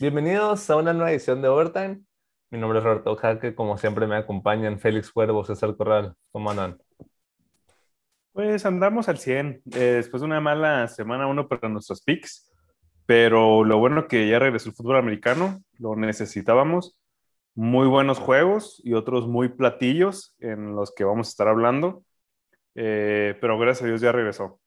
Bienvenidos a una nueva edición de Overtime. Mi nombre es Roberto Jaque, como siempre me acompañan Félix Cuervo, César Corral. ¿Cómo andan? Pues andamos al 100, eh, después de una mala semana uno para nuestros picks, pero lo bueno que ya regresó el fútbol americano, lo necesitábamos. Muy buenos juegos y otros muy platillos en los que vamos a estar hablando, eh, pero gracias a Dios ya regresó.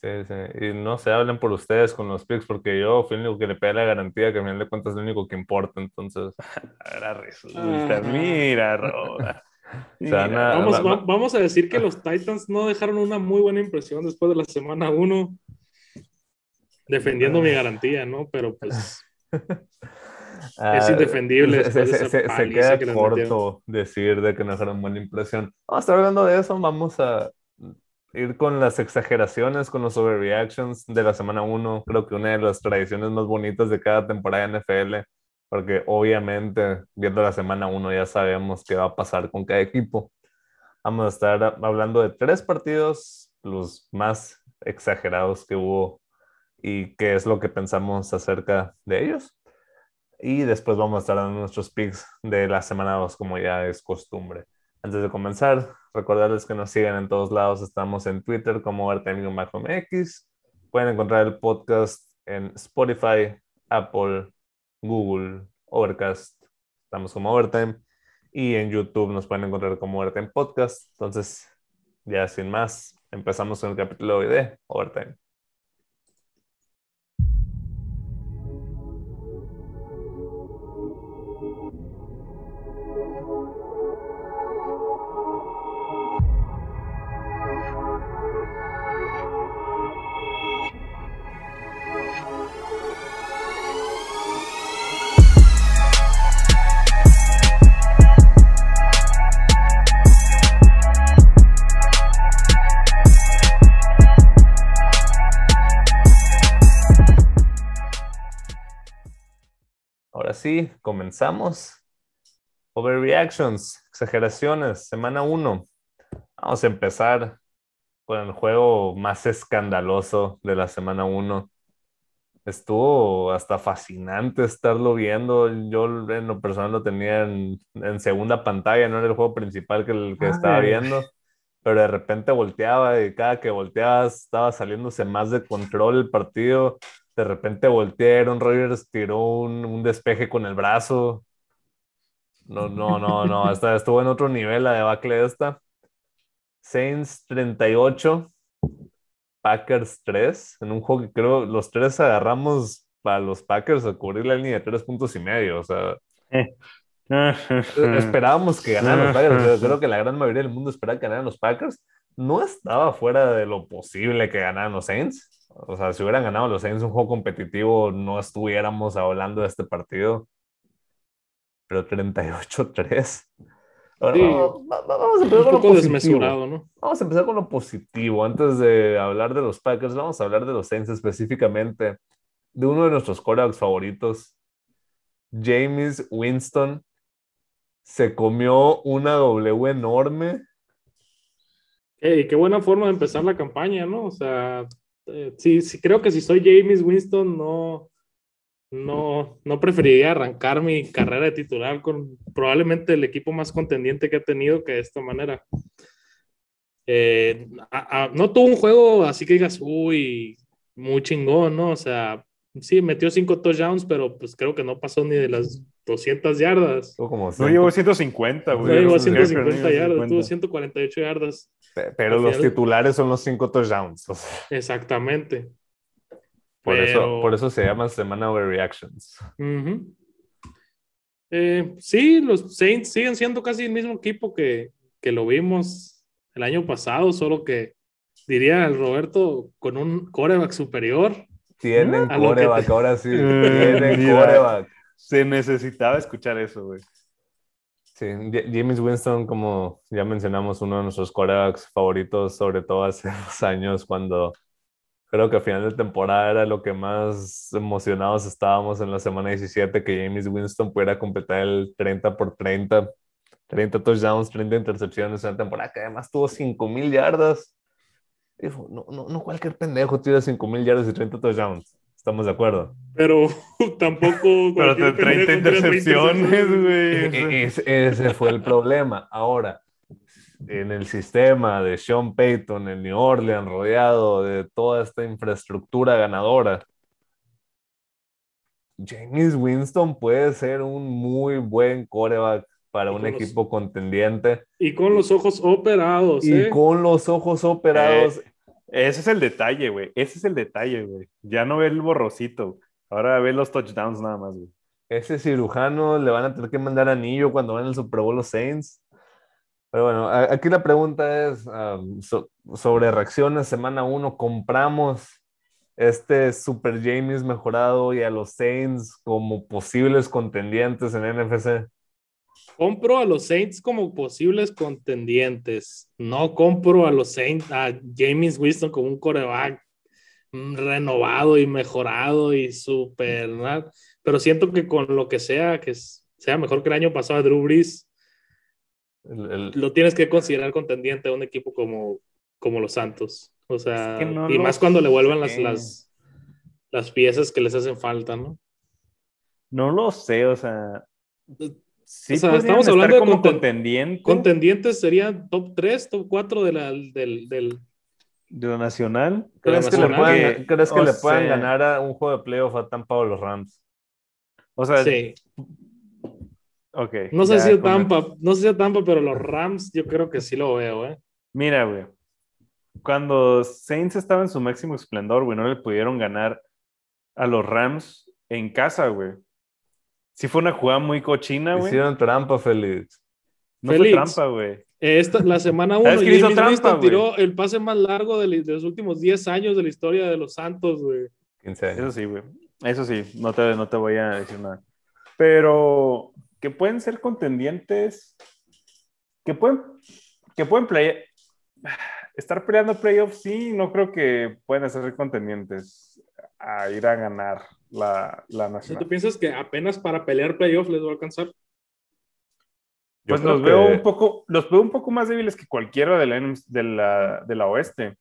Sí, sí. Y no se hablen por ustedes con los picks, porque yo fui el único que le pega la garantía, que a mí le cuentas lo único que importa, entonces. Ahora resulta, mira, Roda. vamos, vamos, a decir que los Titans no dejaron una muy buena impresión después de la semana 1, defendiendo mi garantía, ¿no? Pero pues. Ah, es indefendible. Se, se, queda corto decir de que no dejaron buena impresión. Vamos a estar hablando de eso, vamos a ir con las exageraciones, con los overreactions de la semana 1. Creo que una de las tradiciones más bonitas de cada temporada de NFL, porque obviamente viendo la semana 1 ya sabemos qué va a pasar con cada equipo. Vamos a estar hablando de tres partidos, los más exagerados que hubo y qué es lo que pensamos acerca de ellos. Y después vamos a estar dando nuestros picks de la semana 2, como ya es costumbre. Antes de comenzar, recordarles que nos siguen en todos lados. Estamos en Twitter como X. Pueden encontrar el podcast en Spotify, Apple, Google, Overcast. Estamos como Overtime. Y en YouTube nos pueden encontrar como Overtime Podcast. Entonces, ya sin más, empezamos con el capítulo de Overtime. Sí, comenzamos. Overreactions, exageraciones, semana 1. Vamos a empezar con el juego más escandaloso de la semana 1. Estuvo hasta fascinante estarlo viendo. Yo en lo personal lo tenía en, segunda pantalla, no era el juego principal que, el que estaba viendo, pero de repente volteaba y cada que volteaba estaba saliéndose más de control el partido de repente volteé, Aaron Rodgers tiró un, despeje con el brazo. No, no, no, no, esta, estuvo en otro nivel la debacle esta. Saints 38, Packers 3, en un juego que creo los tres agarramos para los Packers a cubrir la línea de tres puntos y medio, o sea. esperábamos que ganaran los Packers, creo que la gran mayoría del mundo esperaba que ganaran los Packers. No estaba fuera de lo posible que ganaran los Saints o sea, si hubieran ganado los Saints un juego competitivo, no estuviéramos hablando de este partido. Pero 38-3. vamos, a empezar con lo positivo. ¿no? Vamos a empezar con lo positivo. Antes de hablar de los Packers, vamos a hablar de los Saints específicamente. De uno de nuestros quarterbacks favoritos, James Winston. Se comió una W enorme. Hey, qué buena forma de empezar la campaña, ¿no? O sea, eh, sí, sí, creo que si soy James Winston, no, no, no preferiría arrancar mi carrera de titular con probablemente el equipo más contendiente que ha tenido que de esta manera. Eh, no tuvo un juego así que digas, uy, muy chingón, ¿no? O sea, sí, metió cinco touchdowns, pero pues creo que no pasó ni de las 200 yardas. no llegó 150, güey. No llegó 150 yardas, tuvo 148 yardas. Pero los titulares son los cinco touchdowns. Exactamente. Por, eso, por eso se llama Semana Overreactions. Eh, sí, los Saints siguen siendo casi el mismo equipo que, que lo vimos el año pasado, solo que diría el Roberto con un coreback superior. Tienen coreback, ahora sí. Tienen coreback. Se necesitaba escuchar eso, güey. Sí, James Winston, como ya mencionamos, uno de nuestros corebacks favoritos, sobre todo hace dos años, cuando creo que a final de temporada era lo que más emocionados estábamos en la semana 17, que James Winston pudiera completar el 30 por 30, 30 touchdowns, 30 intercepciones en la temporada, que además tuvo 5 mil yardas. No, no, no cualquier pendejo tiene 5 mil yardas y 30 touchdowns. Estamos de acuerdo. Pero tampoco. Pero te 30 intercepciones, güey. Ese fue el problema. Ahora, en el sistema de Sean Payton en New Orleans, rodeado de toda esta infraestructura ganadora, James Winston puede ser un muy buen coreback para un equipo contendiente. Y con los ojos operados. Y ¿eh? con los ojos operados. Eh, ese es el detalle, güey. Ese es el detalle, güey. Ya no ve el borrocito. Ahora ve los touchdowns nada más, güey. Ese cirujano le van a tener que mandar anillo cuando van al Super Bowl los Saints. Pero bueno, aquí la pregunta es sobre reacciones. Semana 1, ¿compramos este Super James mejorado y a los Saints como posibles contendientes en NFC? Compro a los Saints como posibles contendientes. No compro a los Saints, a James Winston como un coreback renovado y mejorado y súper, pero siento que con lo que sea, que sea mejor que el año pasado Drew Brees, lo tienes que considerar contendiente a un equipo como, como los Santos. O sea, y más cuando le vuelvan las, las, las piezas que les hacen falta, ¿no? No lo sé, o sea, Sí, estamos hablando de como contendientes. Contendientes serían top 3, top 4 de la, del, del, de lo nacional. ¿Crees, que, le puedan, ¿crees que le puedan ganar a un juego de playoff a Tampa o los Rams? O sea, sí. Ok. No sé si Tampa, no sé si Tampa, pero los Rams yo creo que sí lo veo, ¿eh? Mira, güey. Cuando Saints estaba en su máximo esplendor, güey, no le pudieron ganar a los Rams en casa, güey. Sí fue una jugada muy cochina, güey. Hicieron trampa, Félix. No fue trampa, güey. Esta, la semana 1, James Winston tiró el pase más largo de, los últimos 10 años de la historia de los Santos, güey. Eso sí, güey. Eso sí, no te, no te voy a decir nada. Pero que pueden ser contendientes, que pueden, que pueden play, estar peleando playoffs, sí, no creo que puedan ser contendientes a ir a ganar la, la nacional. ¿Tú piensas que apenas para pelear playoff les va a alcanzar? Pues los veo, un poco, los veo un poco más débiles que cualquiera de la, de la, de la oeste.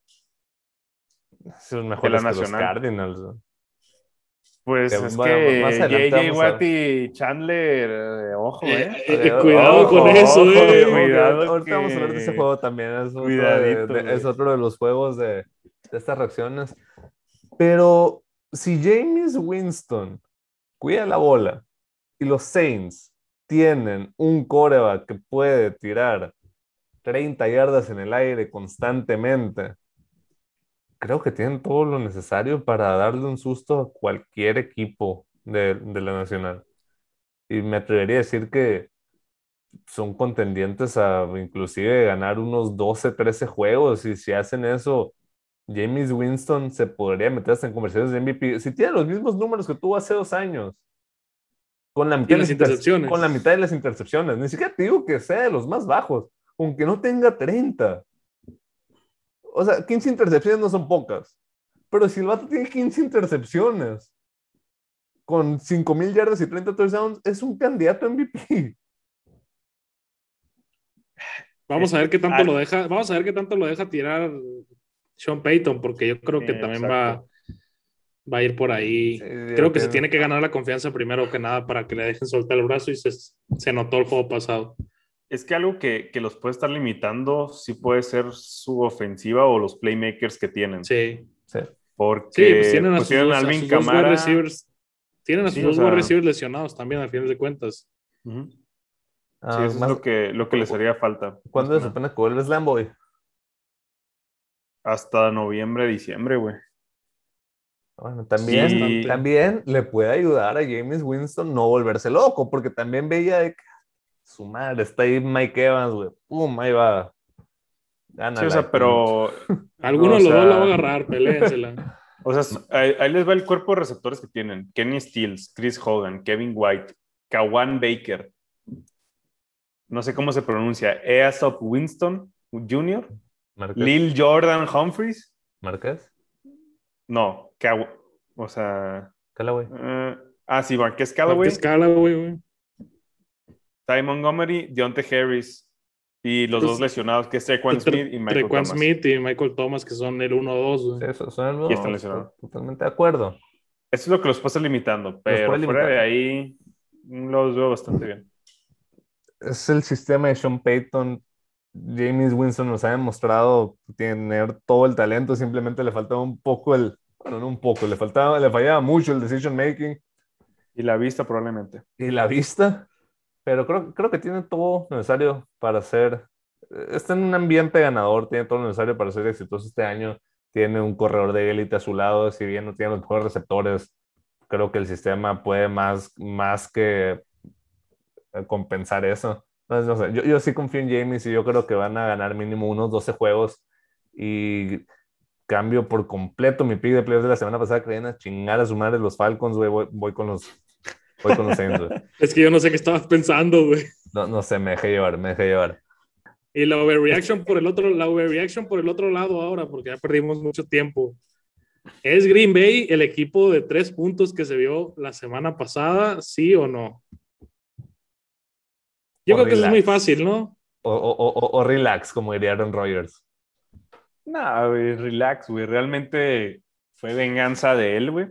Son mejores la que los Cardinals. Pues es que JJ Watt y Chandler, eh, ojo, eh. eh, eh cuidado con eso, eh. Cuidado Ahorita vamos a hablar de ese juego también. Es otro, de, es otro de los juegos de, de estas reacciones. Pero si James Winston cuida la bola y los Saints tienen un coreback que puede tirar 30 yardas en el aire constantemente, creo que tienen todo lo necesario para darle un susto a cualquier equipo de, la Nacional. Y me atrevería a decir que son contendientes a inclusive ganar unos 12, 13 juegos y si hacen eso James Winston se podría meter hasta en conversaciones de MVP. Si tiene los mismos números que tuvo hace dos años, con la mitad, de las intercepciones. con la mitad de las intercepciones, ni siquiera te digo que sea de los más bajos, aunque no tenga 30. O sea, 15 intercepciones no son pocas, pero si el vato tiene 15 intercepciones con 5.000 yardas y 30 touchdowns, es un candidato a MVP. Vamos a ver qué tanto lo deja, vamos a ver qué tanto lo deja tirar sean Payton, porque yo creo que también va, va a ir por ahí. creo que se tiene que ganar la confianza primero que nada para que le dejen soltar el brazo y se, se notó el juego pasado. Es que algo que, que, los puede estar limitando sí puede ser su ofensiva o los playmakers que tienen. Sí. sí. Porque pues tienen a, pues sus, Camara. Receivers, tienen a sus dos receivers lesionados también, a fin de cuentas. Ah, sí, eso es lo que, lo que les haría falta. ¿Cuándo se supone que vuelve Slamboy? Hasta noviembre, diciembre, güey. Bueno, también, también le puede ayudar a James Winston no volverse loco, porque también veía de que su madre está ahí Mike Evans, güey. Pum, ahí va. sí, o sea, pero. Alguno de los dos la va a agarrar, peléensela. O sea, ahí, les va el cuerpo de receptores que tienen: Kenny Stills, Chris Hogan, Kevin White, Kawan Baker. No sé cómo se pronuncia. Easop Winston Jr. Lil Jordan Humphries. ¿Marquez? No, o sea. Callaway. Uh, ah, sí, Marquez Callaway. Marquez Callaway, güey. Ty Montgomery, Deontay Harris. Y los dos lesionados, que es Trequan Smith y Michael Thomas. Smith y Michael Thomas, que son el 1-2. Sí, son el 1 Y están lesionados. Totalmente de acuerdo. Eso es lo que los pasa limitando, pero fuera de ahí los veo bastante bien. Es el sistema de Sean Payton. James Winston nos ha demostrado tener todo el talento, simplemente le faltaba un poco el, bueno, no un poco, le faltaba, le fallaba mucho el decision making. Y la vista probablemente. Y la vista, pero creo, creo que tiene todo necesario para ser, está en un ambiente ganador, tiene todo lo necesario para ser exitoso este año, tiene un corredor de élite a su lado, si bien no tiene los mejores receptores, creo que el sistema puede más, más que eh, compensar eso. No sé, yo, yo sí confío en James y yo creo que van a ganar mínimo unos 12 juegos y cambio por completo mi pick de playoffs de la semana pasada que a chingar a su madre los Falcons, güey, voy, con los voy con los Saints, güey. Es que yo no sé qué estabas pensando, güey. No, no sé, me dejé llevar, me dejé llevar. Y la overreaction por el otro, la overreaction por el otro lado ahora, porque ya perdimos mucho tiempo. ¿Es Green Bay el equipo de tres puntos que se vio la semana pasada, sí o no? Yo creo que es muy fácil, ¿no? O, o, o, relax, como diría Aaron Rodgers. No, güey, relax, güey. Realmente fue venganza de él, güey.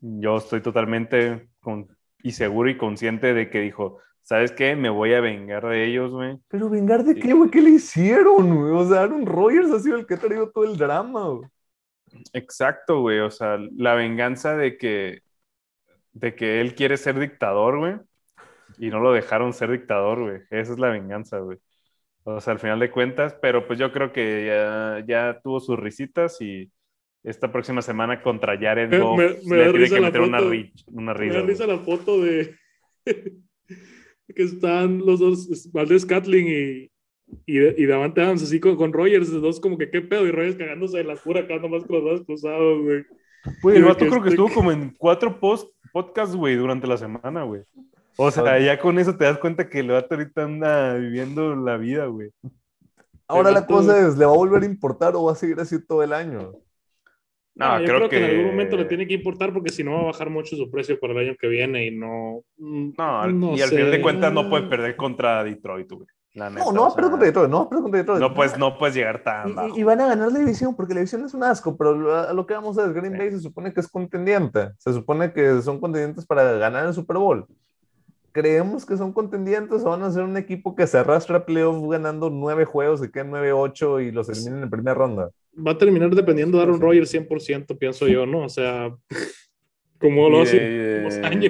Yo estoy totalmente con, y seguro y consciente de que dijo, ¿sabes qué? Me voy a vengar de ellos, güey. ¿Pero vengar de qué, güey? ¿Qué le hicieron, güey? O sea, Aaron Rodgers ha sido el que ha traído todo el drama, güey. Exacto, güey. O sea, la venganza de que, de que él quiere ser dictador, güey. Y no lo dejaron ser dictador, güey. Esa es la venganza, güey. O sea, al final de cuentas, pero pues yo creo que ya, ya tuvo sus risitas y esta próxima semana contra Jared Goff me, me, da risa la foto, una, una risa. Me da risa la foto de que están los dos, Valdez Catling y, y, y Davante Adams así con, con Rogers, los dos como que qué pedo, y Rogers cagándose de la cura acá nomás con los dos cruzados, güey. Güey, el vato creo que estuvo como en cuatro post podcasts, güey, durante la semana, güey. O sea, ya con eso te das cuenta que el vato ahorita anda viviendo la vida, güey. Ahora la cosa es, ¿le va a volver a importar o va a seguir así todo el año? No, yo creo, que... en algún momento le tiene que importar porque si no va a bajar mucho su precio para el año que viene y no. No, y al final de cuentas no puede perder contra Detroit, güey. no, no va a perder contra Detroit, no va a perder contra Detroit. No puedes, no puedes llegar tan y, Y, van a ganar la división porque la división es un asco, pero a lo que vamos a ver, Green Bay se supone que es contendiente. Se supone que son contendientes para ganar el Super Bowl creemos que son contendientes o van a ser un equipo que se arrastra a playoff ganando nueve juegos, se quedan 9-8 y los eliminen en primera ronda. Va a terminar dependiendo de Aaron Rodgers 100%, pienso yo, ¿no? O sea, como lo hace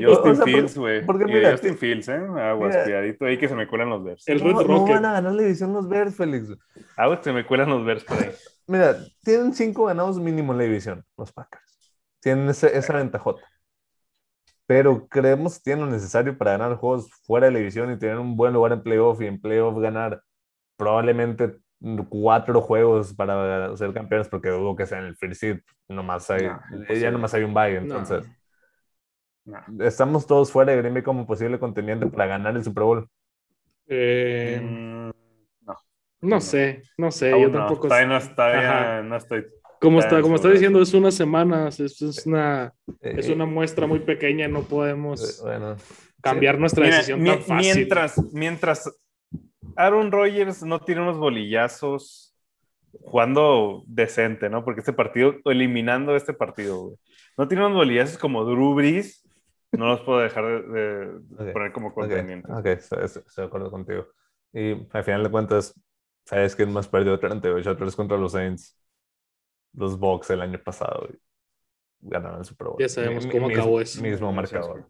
Justin Fields, güey. Justin Fields, ¿eh? Aguas, cuidadito ahí que se me cuelan los Bears. El no, no van a ganar la división los Bears, Félix. Aguas, se me cuelan los Bears por ahí. Mira, tienen cinco ganados mínimo en la división, los Packers. Tienen ese, esa ventajota pero creemos que tienen lo necesario para ganar juegos fuera de la división y tener un buen lugar en playoff y en playoff ganar probablemente cuatro juegos para ser campeones porque dudo que sea en el first seed nomás hay, ya nomás hay un bye entonces. estamos todos fuera de Green Bay como posible contendiente para ganar el Super Bowl. Eh, mm, no. no sé no sé yo tampoco no, no estoy como está, como está diciendo, es unas semanas, es, es una, es una muestra muy pequeña, no podemos eh, cambiar nuestra decisión tan fácil. Mientras, mientras Aaron Rodgers no tiene unos bolillazos jugando decente, ¿no? Porque este partido, eliminando este partido, no tiene unos bolillazos como Drew Brees, no los puedo dejar de, poner como contendientes. Ok, estoy, de acuerdo contigo. Y al final de cuentas, ¿sabes quién más perdió 38 3 contra los Saints? Los Bucks el año pasado ganaron el Super Bowl. Ya sabemos cómo acabó eso. Mismo marcador.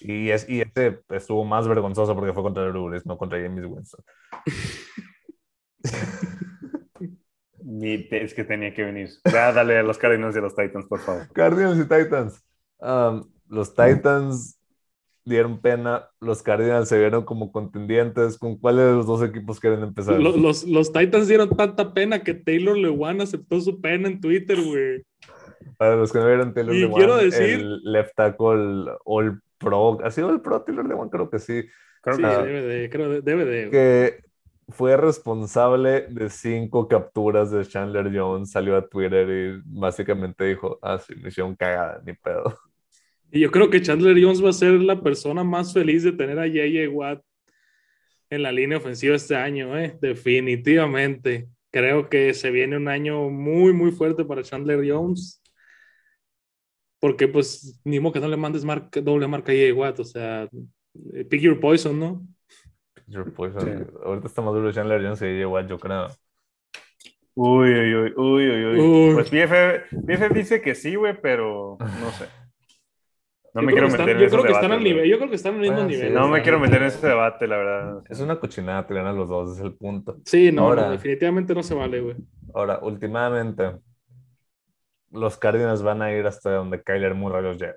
Y, es, y este estuvo más vergonzoso porque fue contra Drew no contra James Winston. es que tenía que venir. dale a los Cardinals y a los Titans, por favor. Cardinals y Titans. Um, los Titans dieron pena, los Cardinals se vieron como contendientes. ¿Con cuáles de los dos equipos quieren empezar? Los, los, Titans dieron tanta pena que Taylor Lewan aceptó su pena en Twitter, güey. Para los que no vieron Taylor Lewan, el left tackle All Pro, ¿ha sido el Pro Taylor Lewan? Creo que sí. Creo sí, debe de, creo debe de. Que fue responsable de cinco capturas de Chandler Jones, salió a Twitter y básicamente dijo, ah, sí, misión cagada, ni pedo. Y yo creo que Chandler Jones va a ser la persona más feliz de tener a J.J. Watt en la línea ofensiva este año, ¿eh? definitivamente. Creo que se viene un año muy, muy fuerte para Chandler Jones. Porque, pues, ni modo que no le mandes marca, doble marca a Watt, o sea, eh, pick your poison, ¿no? Pick your poison. Ahorita está más duro Chandler Jones y Watt, yo creo. Uy, uy, uy, uy, uy, uy. Pues BF, dice que sí, güey, pero no sé. No me quiero meter en ese debate. nivel, yo creo que están en el mismo ah, nivel. no me quiero meter en ese debate, la verdad. Es una cochinada que ganan los dos, es el punto. Sí, no, definitivamente no se vale, güey. Ahora, últimamente, los Cardinals van a ir hasta donde Kyler Murray los lleve.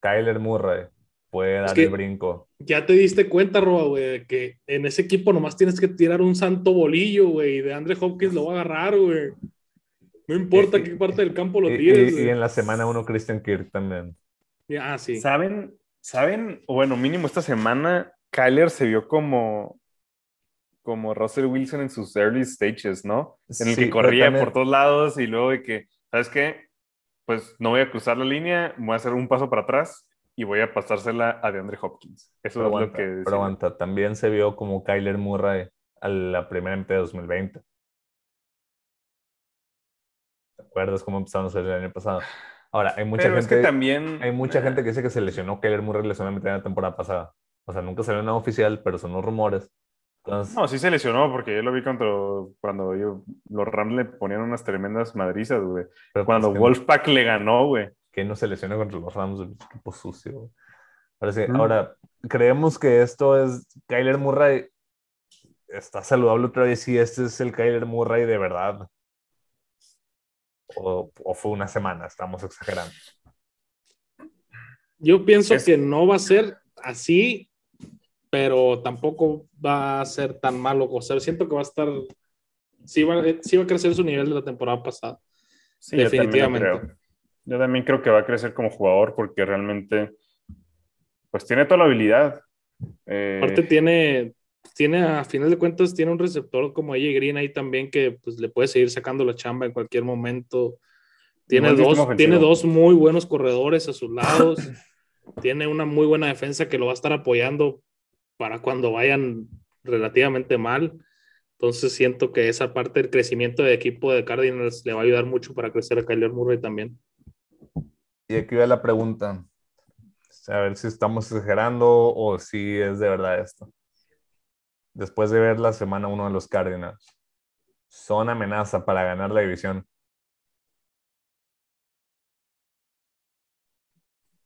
Kyler Murray puede dar el brinco. Ya te diste cuenta, Roa, güey, que en ese equipo nomás tienes que tirar un santo bolillo, güey, y de Andre Hopkins lo va a agarrar, güey. No importa qué parte del campo lo tires. Y, en la semana uno, Christian Kirk también. Ah, sí. ¿Saben? ¿Saben? Bueno, mínimo esta semana, Kyler se vio como como Russell Wilson en sus early stages, ¿no? En el que corría por todos lados y luego de que, ¿sabes qué? Pues no voy a cruzar la línea, voy a hacer un paso para atrás y voy a pasársela a DeAndre Hopkins. Eso es lo que... Pero aguanta, también se vio como Kyler Murray a la primera de 2020. Acuerdas cómo empezamos el año pasado? Ahora, hay mucha gente... que también... Hay mucha gente que dice que se lesionó Kyler Murray lesionó la temporada pasada. O sea, nunca salió nada oficial, pero son los rumores no, sí se lesionó porque yo lo vi cuando, cuando los Rams le ponían unas tremendas madrizas, güey. Pero cuando Wolfpack le ganó, güey. Que no se lesionó contra los Rams, un equipo sucio. Ahora sí, ahora, creemos que esto es Kyler Murray. Está saludable otra vez si este es el Kyler Murray de verdad. O, fue una semana, estamos exagerando. Yo pienso que no va a ser así pero tampoco va a ser tan malo. O sea, siento que va a estar, sí va, sí va a crecer su nivel de la temporada pasada. Sí, definitivamente. Yo también, creo. que va a crecer como jugador porque realmente, pues tiene toda la habilidad. Eh, Aparte tiene, tiene, a final de cuentas, tiene un receptor como AJ Green ahí también que pues, le puede seguir sacando la chamba en cualquier momento. Tiene, dos, tiene dos muy buenos corredores a sus lados. tiene una muy buena defensa que lo va a estar apoyando para cuando vayan relativamente mal. Entonces siento que esa parte del crecimiento de equipo de Cardinals le va a ayudar mucho para crecer a Kyler Murray también. Y aquí va la pregunta. A ver si estamos exagerando o si es de verdad esto. Después de ver la semana uno de los Cardinals, ¿son amenaza para ganar la división?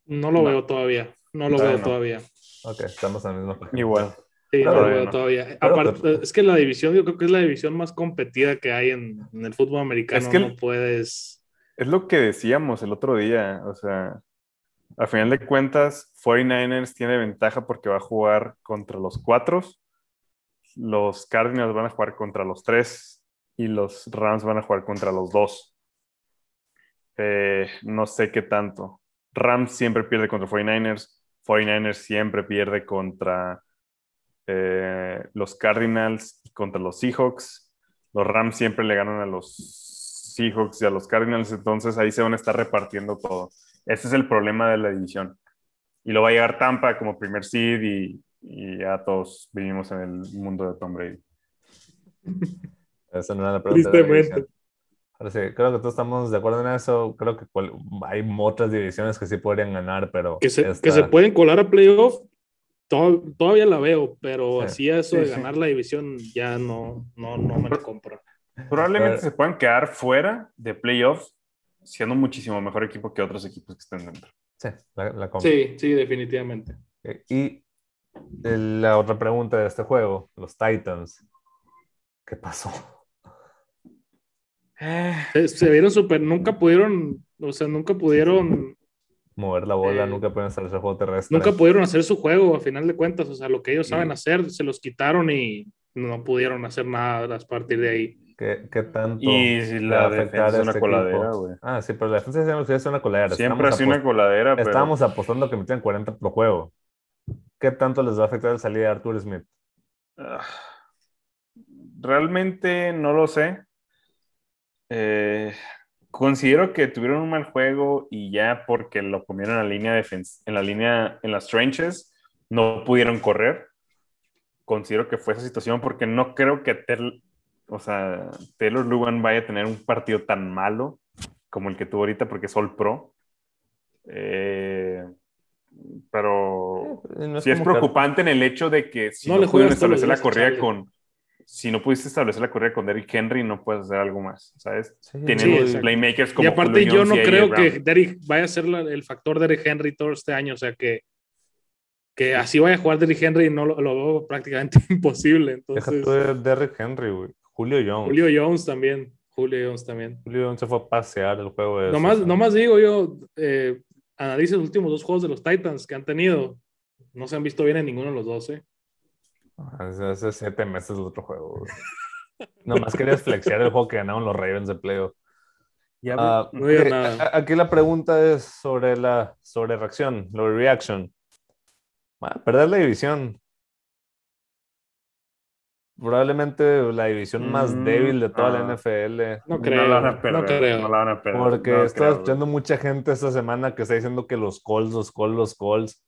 No lo veo todavía. No lo veo todavía. Ok, estamos en la misma página. Igual. Sí, no lo veo todavía. Aparte, es que la división, yo creo que es la división más competida que hay en, el fútbol americano. Es que no puedes. Es lo que decíamos el otro día. O sea, a final de cuentas, 49ers tiene ventaja porque va a jugar contra los cuatro. Los Cardinals van a jugar contra los tres y los Rams van a jugar contra los dos. Eh, no sé qué tanto. Rams siempre pierde contra 49ers. 49ers siempre pierde contra eh, los Cardinals y contra los Seahawks. Los Rams siempre le ganan a los Seahawks y a los Cardinals, entonces ahí se van a estar repartiendo todo. Ese es el problema de la división. Y lo va a llegar Tampa como primer seed y, ya todos vivimos en el mundo de Tom Brady. Esa no era la pregunta sí, creo que todos estamos de acuerdo en eso. Creo que hay otras divisiones que sí podrían ganar, pero. Que se, que se pueden colar a playoff, todavía la veo, pero así eso de ganar la división ya no, no, no me lo compro. Probablemente se puedan quedar fuera de playoffs siendo muchísimo mejor equipo que otros equipos que estén dentro. Sí, la, Sí, sí, definitivamente. Y la otra pregunta de este juego, los Titans, ¿qué pasó? Se, vieron súper, nunca pudieron, o sea, nunca pudieron mover la bola, eh, nunca pudieron hacer ese juego terrestre. Nunca pudieron hacer su juego, a final de cuentas, o sea, lo que ellos saben hacer, se los quitaron y no pudieron hacer nada a partir de ahí. ¿Qué, qué tanto? Y si la defensa es una este coladera, güey. Ah, sí, pero la defensa es una coladera. Siempre ha sido una coladera, pero... Estábamos apostando que metían 40 por juego. ¿Qué tanto les va a afectar la salida de Arthur Smith? Ah, realmente no lo sé. Eh, considero que tuvieron un mal juego y ya porque lo comieron en la línea defensa, en la línea, en las trenches, no pudieron correr. Considero que fue esa situación porque no creo que o sea, Taylor Lugan vaya a tener un partido tan malo como el que tuvo ahorita porque es All Pro. Eh, pero Eh, no sí es como que- preocupante en el hecho de que si No no, le pudieron establecer la chale. con... Si no pudiste establecer la corrida con Derrick Henry, no puedes hacer algo más, ¿sabes? Sí, Tienen Sí, playmakers como y aparte Julio yo Jones no creo que Derrick vaya a ser la- el factor Derrick Henry todo este año, o sea que que así vaya a jugar Derrick Henry no lo, lo veo prácticamente imposible. Deja Entonces, tú de Derrick Henry, güey. Julio Jones. Julio Jones también, Julio Jones también. Julio Jones se fue a pasear el juego de Nomás, esos, nomás digo yo, eh, analice los últimos dos juegos de los Titans que han tenido. No se han visto bien en ninguno de los dos, ¿eh? Hace, hace siete meses el otro juego. Nomás querías flexear el juego que ganaron los Ravens de playoff. Ya, Ah, No nada. a- Aquí la pregunta es sobre la sobre reacción, la reaction. Ah, perder la división. Probablemente la división más Mm, débil de toda la ah. NFL. No no creo, la van a no, perder, creo. no la van a perder, Porque no estaba creo, escuchando mucha gente esta semana que está diciendo que los Colts, los Colts, los Colts.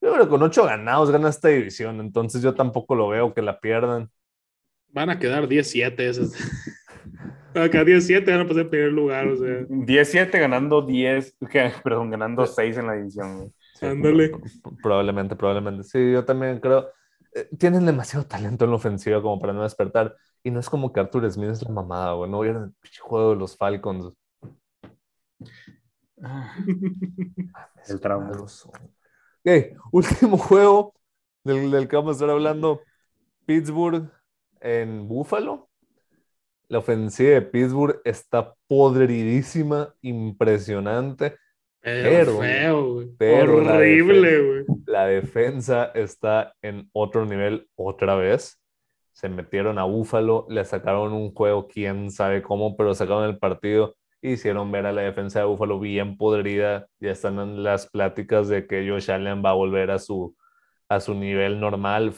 Yo creo que con ocho ganados gana esta división, entonces yo tampoco lo veo que la pierdan. Van a quedar 10-7 esos. Van a quedar 10-7, van a pasar en primer lugar, o sea. 17 ganando 10, que- perdón, ganando 6 en la división. güey. Sí, Ándale. pro- pro- Probablemente, probablemente. Sí, yo también creo. Eh, tienen demasiado talento en la ofensiva como para no despertar. Y no es como que Arthur Smith es la mamada, güey. No vieron el juego de los Falcons. El trauma. Ok, último juego del, del que vamos a estar hablando. Pittsburgh en Buffalo. La ofensiva de Pittsburgh está podridísima, impresionante. Pero, Pero, feo, pero la Horrible, güey. La defensa está en otro nivel otra vez. Se metieron a Búfalo, le sacaron un juego, quién sabe cómo, pero sacaron el partido. Hicieron ver a la defensa de Búfalo bien podrida. Ya están en las pláticas de que Josh Allen va a volver a su, a su nivel normal.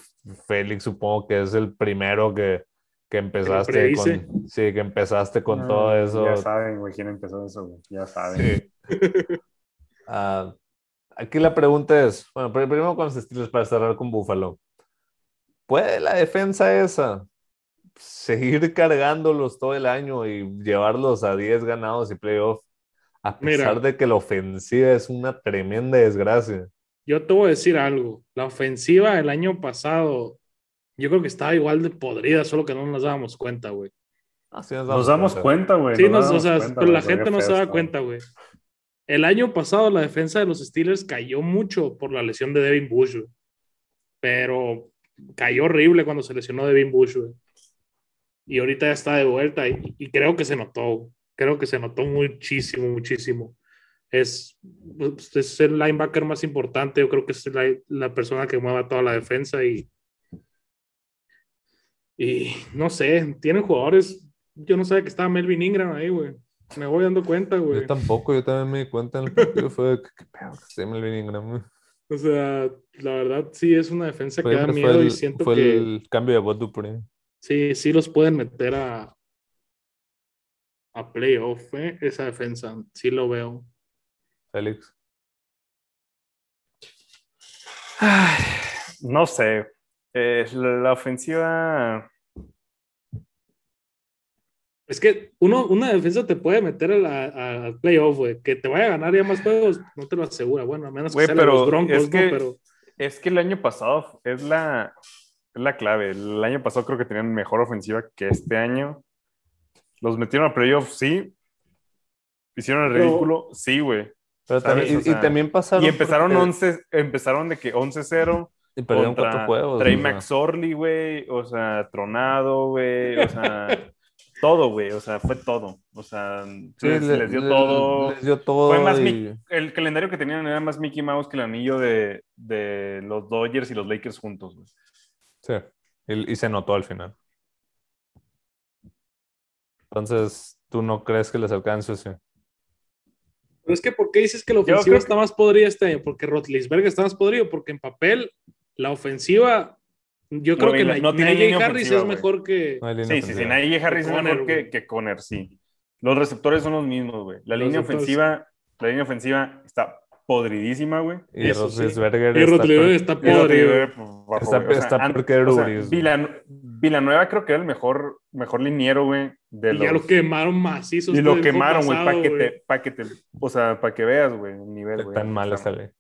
Félix, supongo que es el primero que, que empezaste con. Sí, que empezaste con Ah, todo eso. Ya saben, güey, quién empezó eso, güey. Ya saben. Sí. Ah, aquí la pregunta es, bueno, pr- primero con los Steelers para cerrar con Buffalo. ¿Puede la defensa esa seguir cargándolos todo el año y llevarlos a 10 ganados y playoff? A pesar Mira. de que la ofensiva es una tremenda desgracia. Yo te voy a decir algo. La ofensiva el año pasado, yo creo que estaba igual de podrida, solo que no nos dábamos cuenta, güey. Ah, sí, Nos damos cuenta, güey. Sí, nos nos- o damos sea, cuenta, pero güey, la gente no se da cuenta, güey. El año pasado la defensa de los Steelers cayó mucho por la lesión de Devin Bush. Pero cayó horrible cuando se lesionó Devin Bush. Y ahorita ya está de vuelta y, y creo que se notó. Creo que se notó muchísimo, muchísimo. Es, pues, es el linebacker más importante. Yo creo que es la, la persona que mueve toda la defensa y, y no sé, tienen jugadores. Yo no sabía que estaba Melvin Ingram ahí, güey. Me voy dando cuenta, güey. Yo tampoco, yo también me di cuenta en el partido. Fue de que, qué pedo que esté Melvin Ingram, güey. O sea, la verdad sí es una defensa que Fue, da fue miedo el, y siento fue que el cambio de Bud Dupree. sí, sí los pueden meter a, a playoff, ¿eh? esa defensa. Sí lo veo. Félix. Ay, no sé. Eh, la, la ofensiva. Es que uno, una defensa te puede meter a la- a- al playoff, güey. Que te vaya a ganar ya más juegos, no te lo asegura. Bueno, a menos que sean pero los Broncos, es ¿no? que- Pero Es que el año pasado es la, es la clave. El año pasado creo que tenían mejor ofensiva que este año. Los metieron a playoffs, sí. Hicieron el Pero- ridículo, sí, güey. Pero también, y- O y, sea, también pasaron. Y empezaron porque- 11, empezaron de que 11-0 Y perdieron contra cuatro juegos. Trey. McSorley, güey. O sea, Tronado, güey. O sea, todo, güey. O sea, fue todo. O sea, Sí, les, le- les dio le- todo. les dio todo. Fue más y- el calendario que tenían era más Mickey Mouse que el anillo de, de los Dodgers y los Lakers juntos, güey. Sí, y, y se notó al final. Entonces, ¿tú no crees que les alcance? Sí. Pero es que, ¿por qué dices que la ofensiva creo está más podrida este año? Porque Rotlisberger está más podrido, porque en papel la ofensiva, yo creo No, que no- no tiene Najee Harris es mejor que... Sí, sí, sí. Najee Harris es mejor que, que Conner, sí. Los receptores son los mismos, güey. La Los línea receptores. ofensiva, la línea ofensiva está podridísima, güey. Y sí. Roethlisberger Y está está podrido. bajo, Está- güey. O sea, está an- peor que Villan- Villanueva creo que era el mejor, mejor liniero, güey. y ya lo quemaron macizo. Y lo quemaron, güey, para que, te, pa que te, o sea, para que veas, güey, el nivel, güey. Tan mal sale.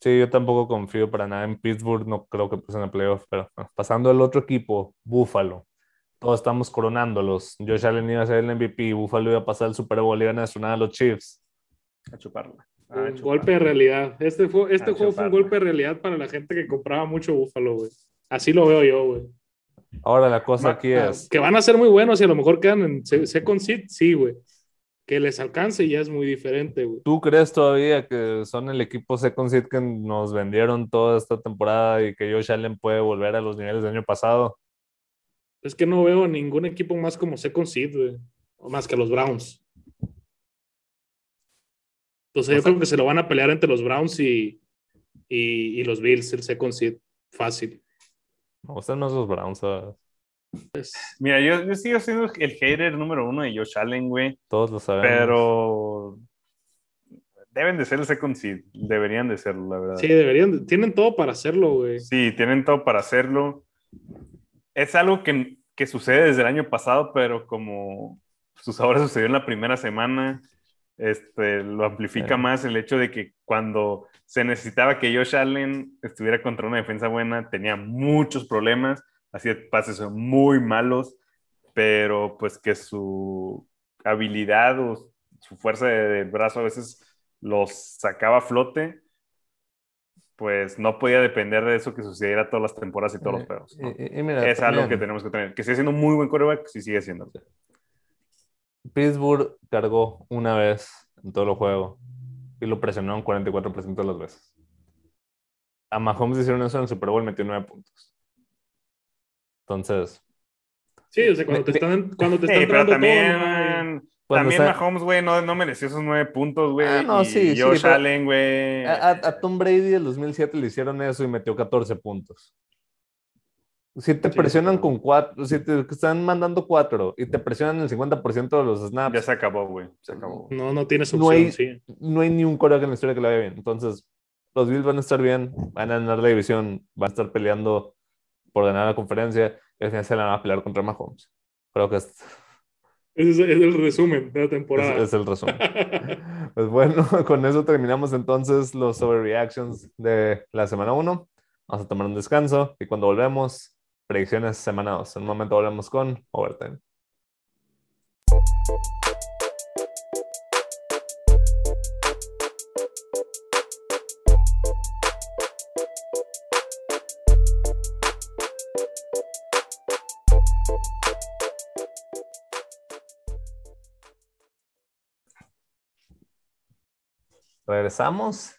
Sí, yo tampoco confío para nada en Pittsburgh, no creo que pasen a playoff, pero pasando al otro equipo, Buffalo. Todos estamos coronándolos. Josh Allen iba a ser el MVP, Buffalo iba a pasar el Super Bowl, iban a sonar a los Chiefs. A chuparla. un golpe de realidad. Este, fue, este juego fue un golpe de realidad para la gente que compraba mucho Buffalo, güey. Así lo veo yo, güey. Ahora la cosa aquí es. Que van a ser muy buenos y a lo mejor quedan en second seed, sí, güey. Que les alcance ya es muy diferente, güey. ¿Tú crees todavía que son el equipo second seed que nos vendieron toda esta temporada y que Josh Allen puede volver a los niveles del año pasado? Es que no veo ningún equipo más como second seed, güey. O más que los Browns. Entonces yo creo que se lo van a pelear entre los Browns y, y, y los Bills, el second seed. Fácil. Me gustan más los Browns. Pues, Mira, yo, yo, sigo siendo el hater número uno de Josh Allen, güey. Todos lo sabemos. Pero deben de ser el second seed. Deberían de serlo, la verdad. Sí, deberían. Tienen todo para hacerlo, güey. Sí, tienen todo para hacerlo. Es algo que, que sucede desde el año pasado, pero como sus ahora sucedió en la primera semana, este, lo amplifica más el hecho de que cuando se necesitaba que Josh Allen estuviera contra una defensa buena, tenía muchos problemas, hacía pases muy malos, pero pues que su habilidad o su fuerza de, brazo a veces los sacaba a flote, pues no podía depender de eso que sucediera todas las temporadas y todos los pedos. es algo que tenemos que tener. Que sigue siendo un muy buen coreback, sí sigue siendo. Pittsburgh cargó una vez en todo el juego y lo presionaron 44% de las veces. A Mahomes hicieron eso en el Super Bowl, metió 9 puntos. Entonces. Sí, o sea, cuando te están, cuando te están pero también, también Mahomes, güey, no, no, mereció esos 9 puntos, güey. Ah, no, sí, y Josh Allen, güey. A, a, Tom Brady en 2007 le hicieron eso y metió 14 puntos. Si te presionan con cuatro, si te están mandando cuatro y te presionan el 50% de los snaps. Ya se acabó, güey. Se acabó. No, no tienes opción, no hay, sí. No hay ni un coreback en la historia que lo vaya bien. Entonces, los Bills van a estar bien, van a ganar la división, van a estar peleando por ganar la conferencia y al final se la van a pelear contra Mahomes. Creo que es. Ese es, el resumen de la temporada. Es, es el resumen. pues bueno, con eso terminamos entonces los overreactions de la semana 1. Vamos a tomar un descanso y cuando volvemos predicciones semana 2. En un momento volvemos con Overtime. Regresamos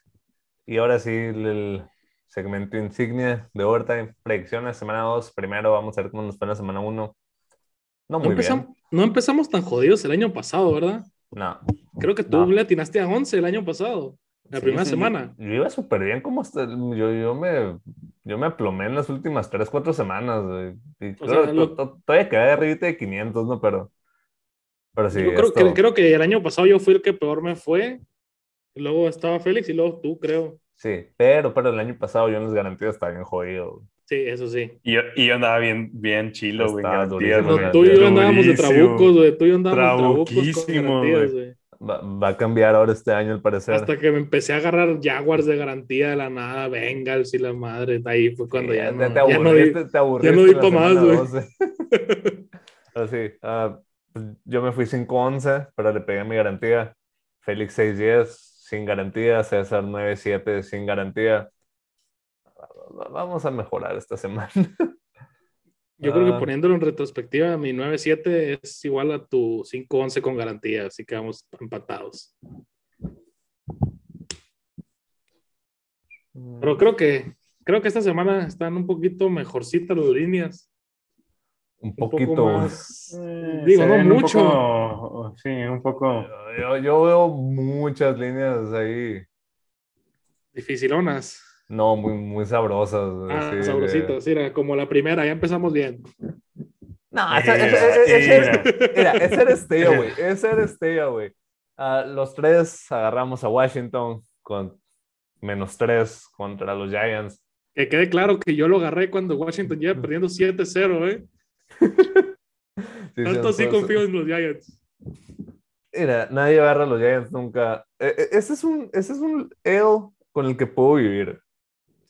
y ahora sí el, segmento insignia de Overtime, predicciones, semana 2. Primero vamos a ver cómo nos fue la semana 1. No muy empezamos, bien. No empezamos tan jodidos el año pasado, ¿verdad? No. Creo que tú le atinaste a 11 el año pasado, la primera semana. Yo, iba súper bien, como hasta, yo, yo, me, yo me aplomé en las últimas 3, 4 semanas. Y todavía quedé arriba de 500, ¿no? Pero, pero sí. Yo creo, que, creo que el año pasado yo fui el que peor me fue. Luego estaba Félix y luego tú, creo. Sí, pero, pero el año pasado yo en las garantías estaba bien jodido. Sí, eso sí. Y yo, y yo andaba bien, bien chilo, güey. tú y yo andábamos de trabucos, güey. Tú y yo andábamos de trabucos con garantías, güey. Va, va, a cambiar ahora este año, al parecer. Hasta que me empecé a agarrar Jaguars de garantía de la nada, Bengals y la madre. Ahí fue cuando ya, no, te, aburriste, ya no di, ya no di para más, güey. Así, uh, yo me fui 5-11, pero le pegué mi garantía. Félix 6-10, sin garantía, César 9-7 sin garantía. Vamos a mejorar esta semana. Yo creo que ah. poniéndolo en retrospectiva, mi 9-7 es igual a tu 5-11 con garantía, así que vamos empatados. Pero creo que, creo que esta semana están un poquito mejorcitas las líneas. Un poquito. más, eh, digo, no mucho. sí, un poco. Yo, veo muchas líneas ahí. Dificilonas. No, muy, muy sabrosas. Ah, sabrositas, mira, como la primera, ya empezamos bien. No, ese, eres Teo, güey. Ese eres Teo, güey. Ah, los tres agarramos a Washington con menos tres contra los Giants. Que quede claro que yo lo agarré cuando Washington iba perdiendo 7-0, ¿eh? Tanto sí confío en los Giants. Mira, nadie agarra a los Giants nunca. E, e, ese es un, ese es un L con el que puedo vivir.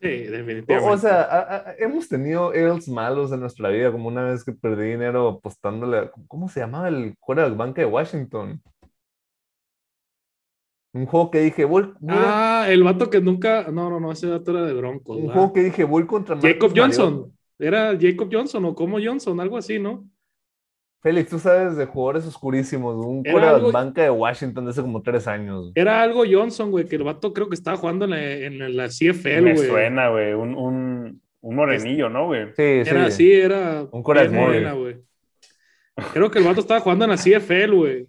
Sí, definitivamente. O, sea, hemos tenido L's malos en nuestra vida, como una vez que perdí dinero apostándole. ¿Cómo se llamaba el de banca de Washington? Un juego que dije, voy, Ah, el vato que nunca. No, no, no, ese dato era de Broncos. Un juego que dije, voy contra Jacob Johnson. Era Jacob Johnson o como Johnson, algo así, ¿no? Félix, tú sabes de jugadores oscurísimos, un fuera de banca de Washington de hace como tres años. Era algo Johnson, güey, que el vato creo que estaba jugando en la, en la CFL, güey. Me suena, güey, un, un, un, morenillo, ¿no, güey? Sí, sí. Era así, era. Un morena, güey. Creo que el vato estaba jugando en la CFL, güey.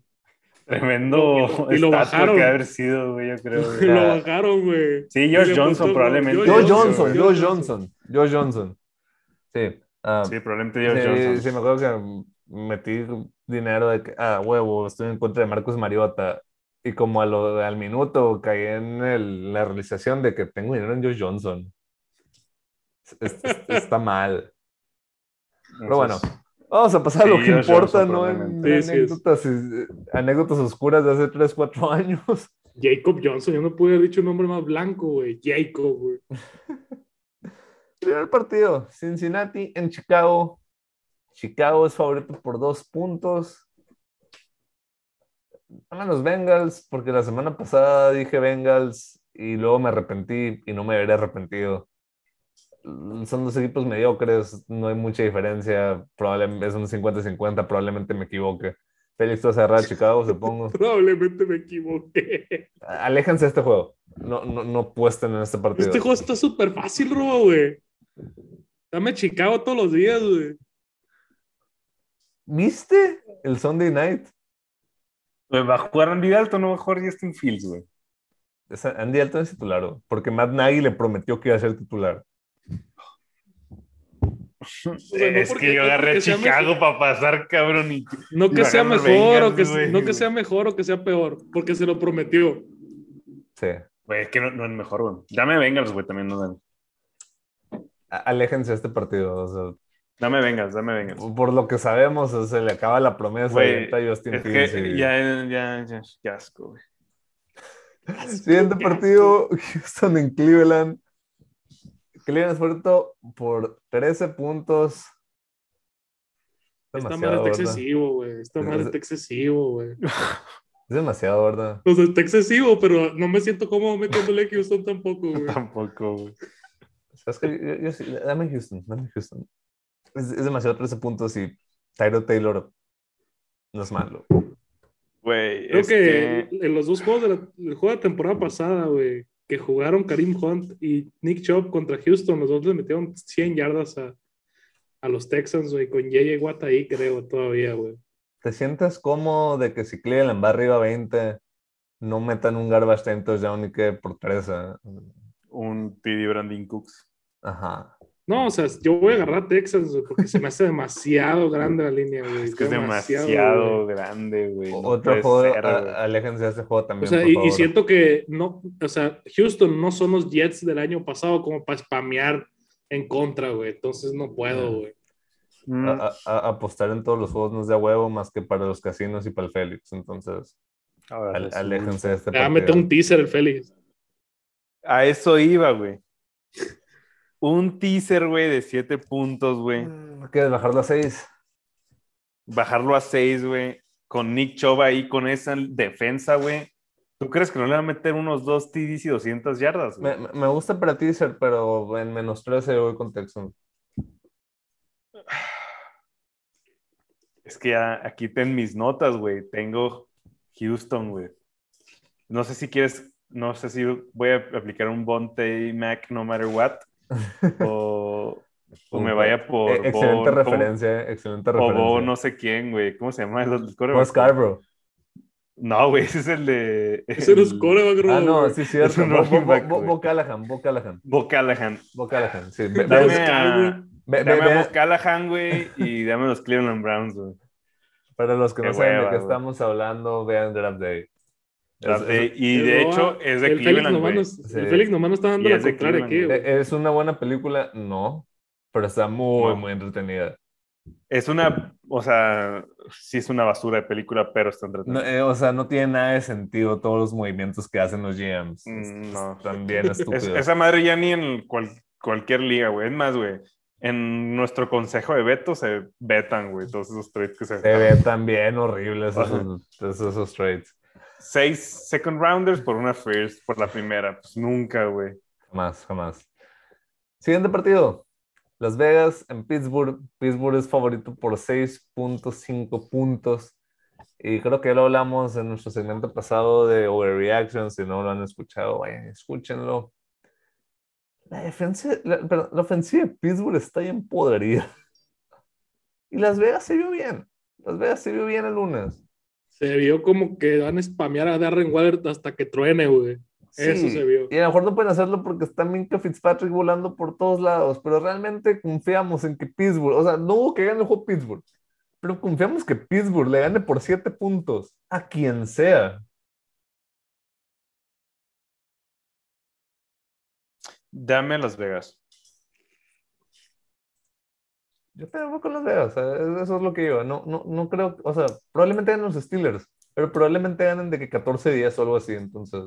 Tremendo y lo bajaron. que haber sido, güey, yo creo. lo bajaron, güey. Sí, Josh Johnson, probablemente. Josh Johnson, Josh Johnson, Josh Johnson. Sí. Ah, sí, probablemente Josh Johnson. Sí, me acuerdo que metí dinero de que, ah, huevo, estoy en contra de Marcos Mariota. Y como a lo, al minuto caí en el, la realización de que tengo dinero en Josh Johnson. está mal. Pero bueno, vamos a pasar a lo que importa, ¿no? En, anécdotas, anécdotas oscuras de hace 3, 4 años. Jacob Johnson, yo no pude haber dicho un nombre más blanco, güey. Jacob, güey. Primer partido, Cincinnati en Chicago. Chicago es favorito por dos puntos. A los Bengals, porque la semana pasada dije Bengals y luego me arrepentí y no me habría arrepentido. Son dos equipos mediocres, no hay mucha diferencia. Probablemente es un 50-50, probablemente me equivoque. Félix, tú vas a agarrar a Chicago, supongo. Probablemente me equivoqué. Aléjense de este juego. No, no, no puesten en este partido. Este juego está súper fácil, Robo, güey. Dame Chicago todos los días, güey. ¿Viste el Sunday night? Pues va a jugar Andy Dalton, no va a jugar Justin Fields, güey. Andy Dalton es titular, porque Matt Nagy le prometió que iba a ser titular. es que yo agarré Chicago para pasar, cabrón. Y... No que sea mejor o que, no que sea mejor o que sea peor, porque se lo prometió. Sí. Güey, es que no, es mejor, güey. Dame Bengals, güey, también no dan. Aléjense de este partido. O sea, Dame vengas, dame vengas. Por lo que sabemos, se le acaba la promesa güey, a Justin es que ya, ya, ya, qué asco, güey. Siguiente partido, Houston en Cleveland. Cleveland es fuerte por 13 puntos. Está mal, está excesivo, güey. Está mal, está excesivo, güey. Es demasiado, ¿verdad? O sea, está excesivo, pero no me siento cómodo metiéndole a Houston tampoco, güey. tampoco, güey. ¿Sabes que yo, yo, dame Houston, dame Houston es, demasiado 13 puntos y Tyro Taylor no es malo. Güey, Creo que, en los dos juegos del juego de temporada pasada, güey, que jugaron Karim Hunt y Nick Chubb contra Houston, los dos le metieron 100 yardas a, a los Texans, güey, con J.J. Watt ahí, creo, todavía, güey. ¿Te sientes cómodo de que si Cleveland va arriba 20, no metan un garbage time touchdown y que por 13? Un PD Brandon Cooks. Ajá. No, o sea, yo voy a agarrar a Texas porque se me hace demasiado grande la línea, güey. Es que es demasiado, grande, güey. Otro juego, aléjense de ese juego también. O sea, y, siento que no, o sea, Houston no son los Jets del año pasado como para spamear en contra, güey. Entonces no puedo, güey. Mm. apostar en todos los juegos no es de huevo más que para los casinos y para el Félix. Entonces, aléjense de este. Ah, mete un teaser el Félix. A eso iba, güey un teaser, güey, de siete puntos, güey. Mm, ¿Quieres bajarlo a seis? Bajarlo a seis, güey. Con Nick Chubb ahí, con esa defensa, güey. ¿Tú crees que no le va a meter unos dos TDs y 200 yardas? Me, me, gusta para teaser, pero en menos 13 voy con Texan. Es que ya aquí ten mis notas, güey. Tengo Houston, güey. No sé si quieres, no sé si voy a aplicar un Bonte Mac no matter what. O, o me vaya por. E-, excelente referencia, excelente referencia. O no sé quién, güey. ¿Cómo se llama? El Bo Scarborough. No, güey, ese es el de. Ese no es coreback, Ah, no, sí. Bo, Bo, Callahan, Bo Callahan. Bo Callahan. Bo Callahan, sí. dame a, dame a Bo Callahan, güey, y dame los Cleveland Browns, güey. Para los que no saben de qué estamos hablando, vean Draft Day y de hecho es de Cleveland, Félix El Félix nomás no está dando la contraria aquí, ¿Es una buena película? No, pero está muy, muy entretenida. Es una, o sea, sí es una basura de película, pero está entretenida. Eh, o sea, no tiene nada de sentido todos los movimientos que hacen los GMs. Mm, no. También estúpido. esa madre ya ni en cualquier liga, güey. Es más, güey. En nuestro consejo de veto se vetan, güey, todos esos trades que se... Se vetan bien horribles esos, esos, trades. Seis second rounders por una first, por la primera. Pues nunca, güey. Jamás, jamás. Siguiente partido. Las Vegas en Pittsburgh. Pittsburgh es favorito por 6.5 puntos. Y creo que lo hablamos en nuestro segmento pasado de Overreaction. Si no lo han escuchado, vayan, escúchenlo. La, defensa, la, la ofensiva de Pittsburgh está bien podrida. Y Las Vegas se vio bien. Las Vegas se vio bien el lunes. Se vio como que van a spamear a Darren Waller hasta que truene, güey. Eso se vio. Y a lo mejor no pueden hacerlo porque está Minka Fitzpatrick volando por todos lados, pero realmente confiamos en que Pittsburgh, o sea, no hubo que gane el juego Pittsburgh, pero confiamos que Pittsburgh le gane por siete puntos a quien sea. Dame a Las Vegas. Yo te voy con Las Vegas, eso es lo que yo. No, no, no creo, o sea, probablemente ganen los Steelers, pero probablemente ganen de que 14 días o algo así, entonces.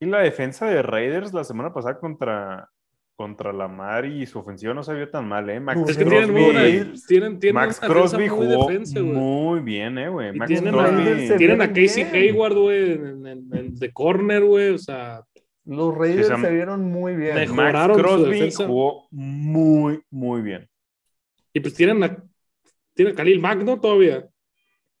Y la defensa de Raiders la semana pasada contra, contra Lamar y su ofensiva no se vio tan mal, ¿eh? Max es que tienen muy buena, tienen, tienen Max Crosby jugó muy bien, ¿eh, güey? Tienen, a, tienen a Casey Hayward, güey, de corner, güey, o sea... Los Raiders se vieron muy bien. Mejoraron Max Crosby jugó muy, muy bien. Y pues tienen a, tienen a Khalil Mack, ¿no? Todavía.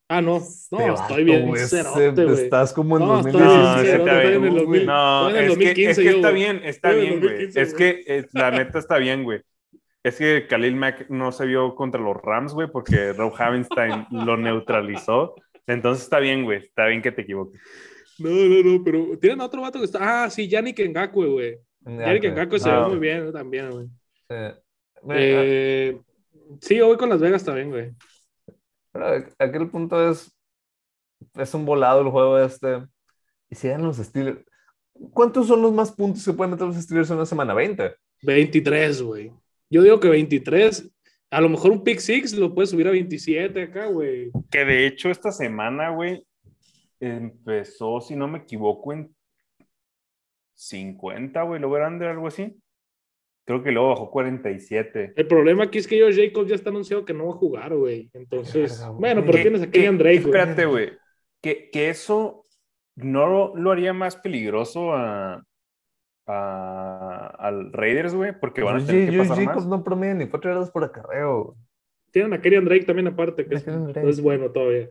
Ah, no, no, estoy bien cerote, Estás como en no, 2017. No, es, que, es que está bien, está bien, güey. Es que eh, la neta está bien, güey. Es que Khalil Mack no se vio contra los Rams, güey, porque Rob Havenstein lo neutralizó. Entonces está bien, güey. Está bien que te equivoques. No, no, no, pero tienen otro vato que está. Ah, sí, Yannick Ngakwe, güey. Yannick Ngakwe se ve muy bien también, güey. Sí. Eh, sí, voy con Las Vegas también, güey. Pero aquí el punto es, es un volado el juego este. Y si dan los Steelers, ¿cuántos son los más puntos que pueden meter los Steelers en una semana? ¿20? 23, güey. Yo digo que 23. A lo mejor un pick six lo puedes subir a 27 acá, güey. Que de hecho esta semana, güey, empezó, si no me equivoco, en 50, güey, lo verán algo así. Creo que luego bajó 47. El problema aquí es que yo Jacobs ya está anunciado que no va a jugar, güey. Entonces, bueno, pero tienes a Kenyan Drake, Espérate, güey. Que, que, eso no lo haría más peligroso a, a al Raiders, güey, porque van a tener que pasar Jacobs no promedia ni cuatro yardas por acarreo. Tienen a Kenyan Drake también aparte, que es, es, bueno todavía.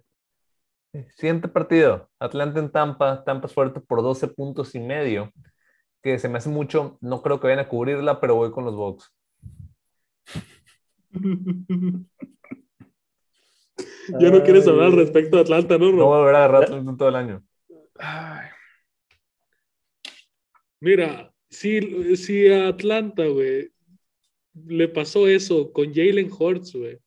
Siguiente partido, Atlanta en Tampa. Tampa es fuerte por 12 puntos y medio que se me hace mucho. No creo que vayan a cubrirla, pero voy con los Bucks. Ya no quieres hablar al respecto de Atlanta, ¿no? No voy a volver a agarrar Atlanta todo el año. Mira, si, si a Atlanta, güey, le pasó eso con Jalen Hurts, güey.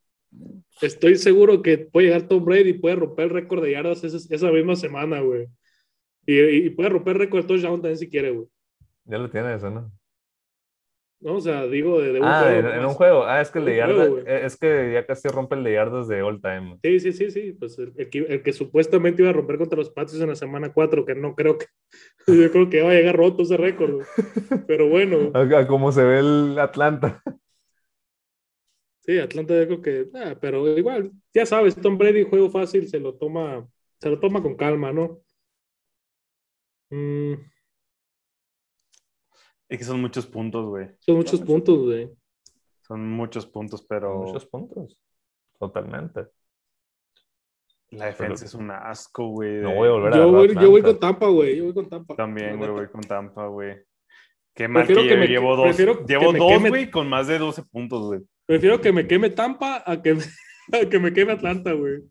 Estoy seguro que puede llegar Tom Brady y puede romper el récord de yardas esa, misma semana, güey. Y, puede romper el récord de touchdown también si quiere, güey. Ya lo tiene eso, ¿no? No, o sea, digo de, un ah, juego. En, un juego. Ah, es que el de yardas, eh, es que ya casi rompe el de yardas de all time. Sí, sí, sí, sí. Pues el, que, supuestamente iba a romper contra los Patriots en la semana 4, que no creo que. Yo creo que va a llegar roto ese récord. Pero bueno. Como se ve el Atlanta. Sí, Atlanta yo creo que. Ah, pero igual, ya sabes, Tom Brady, juego fácil, se lo toma, se lo toma con calma, ¿no? Mm. Es que son muchos puntos, güey. Son muchos puntos, güey. Son muchos puntos, pero. Muchos puntos. Totalmente. La defensa es un asco, güey. No voy a volver a yo voy, yo voy con Tampa, güey. Yo voy con Tampa. También, güey, voy con Tampa, güey. Qué mal que, que me, llevo dos. Llevo dos, güey, con más de 12 puntos, güey. Prefiero que me queme Tampa a que, a que me queme Atlanta, güey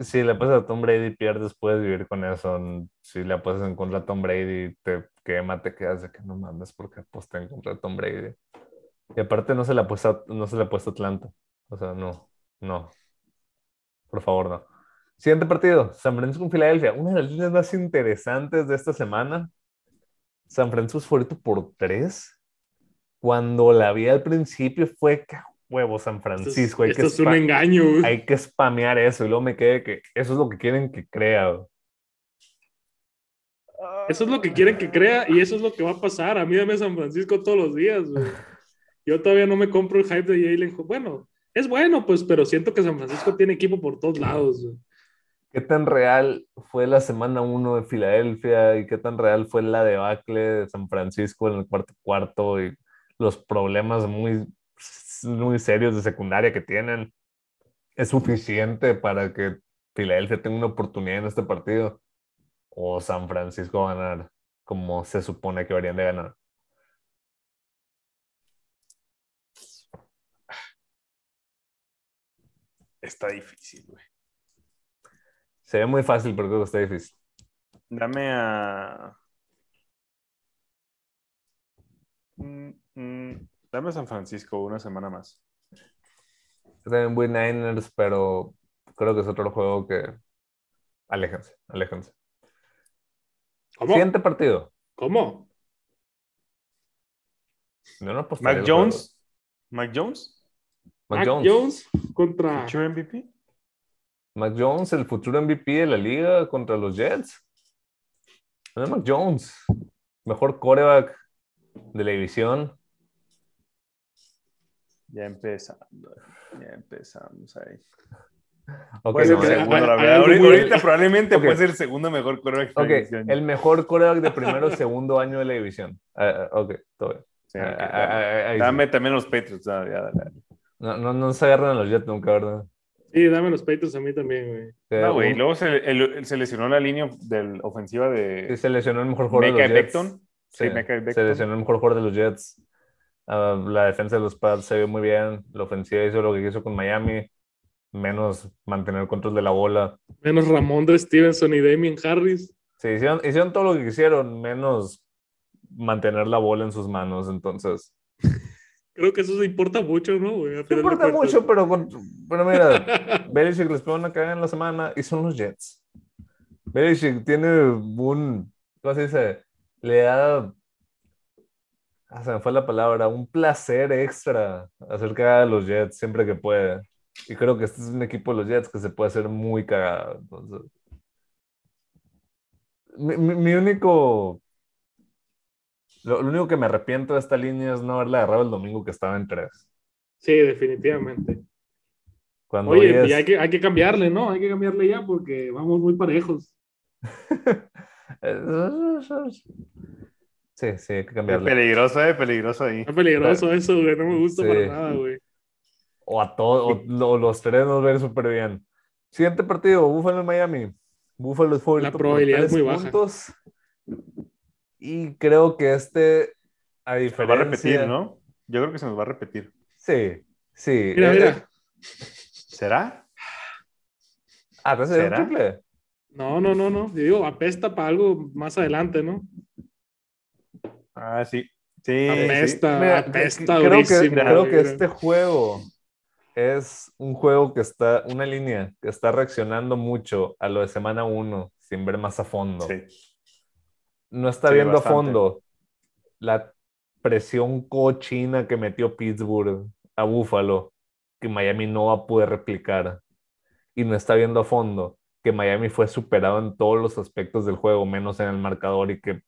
si, le pasas a Tom Brady pierdes, puedes vivir con eso. Si le pasas en contra a Tom Brady, te quema, te quedas de que no mandes porque aposté en contra de Tom Brady. Y aparte no se le ha puesto, no se le ha puesto Atlanta. O sea, no, no. Por favor, no. Siguiente partido, San Francisco con Filadelfia. Una de las líneas más interesantes de esta semana. San Francisco es favorito por tres. Cuando la vi al principio fue huevo San Francisco. Esto, es, un engaño. Hay que spamear eso y luego me quede que eso es lo que quieren que crea. Eso es lo que quieren que crea y eso es lo que va a pasar. A mí dame San Francisco todos los días. Yo todavía no me compro el hype de Jalen. Bueno, es bueno, pues, pero siento que San Francisco tiene equipo por todos lados. ¿Qué tan real fue la semana 1 de Filadelfia y qué tan real fue la debacle de San Francisco en el cuarto cuarto y los problemas muy, muy serios de secundaria que tienen? ¿Es suficiente para que Filadelfia tenga una oportunidad en este partido? ¿O San Francisco va a ganar como se supone que deberían de ganar? Está difícil, güey. Se ve muy fácil, pero creo que está difícil. Dame a. Mm, mm, dame a San Francisco una semana más. También voy Niners, pero creo que es otro juego que. Aléjense, aléjense. ¿Cómo? Siguiente partido. ¿Cómo? No, no Mac Jones. Mac Jones. Mac, Jones. contra. Future MVP. Mac Jones, el futuro MVP de la liga contra los Jets. Mac Jones, mejor coreback de la división. Ya empezamos. Ya empezamos ahí. Okay, ahorita, probablemente puede ser el segundo mejor coreback de la división. El mejor coreback de primero o segundo año de la división. Uh, ok, todo bien. Dame también los Patriots. ya, ya, no, no, no se agarran a los Jets nunca, ¿verdad? Sí, dame los peitos a mí también, güey. No, güey. Luego se, se, lesionó la línea del ofensiva de. Sí, se lesionó el mejor jugador de los Jets. Sí, sí Se lesionó el mejor jugador de los Jets. Ah, la defensa de los Pats se ve muy bien. La ofensiva hizo lo que hizo con Miami. Menos mantener el control de la bola. Menos Ramón de Stevenson y Damien Harris. Sí, hicieron, hicieron todo lo que quisieron, menos mantener la bola en sus manos. Entonces. Creo que eso se importa mucho, ¿no? Güey? importa mucho, pero, pero mira, Belichick les pone una cagada en la semana y son los Jets. Belichick tiene un, ¿cómo se dice? Le da, ah, se me fue la palabra, un placer extra acerca de los Jets siempre que puede. Y creo que este es un equipo de los Jets que se puede hacer muy cagado. Entonces, mi único lo, único que me arrepiento de esta línea es no haberla agarrado el domingo que estaba en tres. Sí, definitivamente. Oye, hay, que, hay que cambiarle, ¿no? Hay que cambiarle ya porque vamos muy parejos. sí, sí, hay que cambiarle. Es peligroso, eh, peligroso ahí. Es peligroso eso, güey. No me gusta para nada, güey. O a todos, o, los tres nos ven súper bien. Siguiente partido, Buffalo Miami. Buffalo fue La probabilidad es muy baja. Y creo que este, a diferencia... Se va a repetir, ¿no? Yo creo que se nos va a repetir. Sí, sí. Mira, mira. ¿Será? Ah, pues ¿será? triple. No, no, no, no. Yo digo, apesta para algo más adelante, ¿no? Ah, sí. Sí, apesta, apesta creo que, creo que este juego es un juego que está, una línea que está reaccionando mucho a lo de semana uno sin ver más a fondo. Sí no está viendo a fondo la presión cochina que metió Pittsburgh a Buffalo, que Miami no va a poder replicar. Y no está viendo a fondo que Miami fue superado en todos los aspectos del juego, menos en el marcador, y que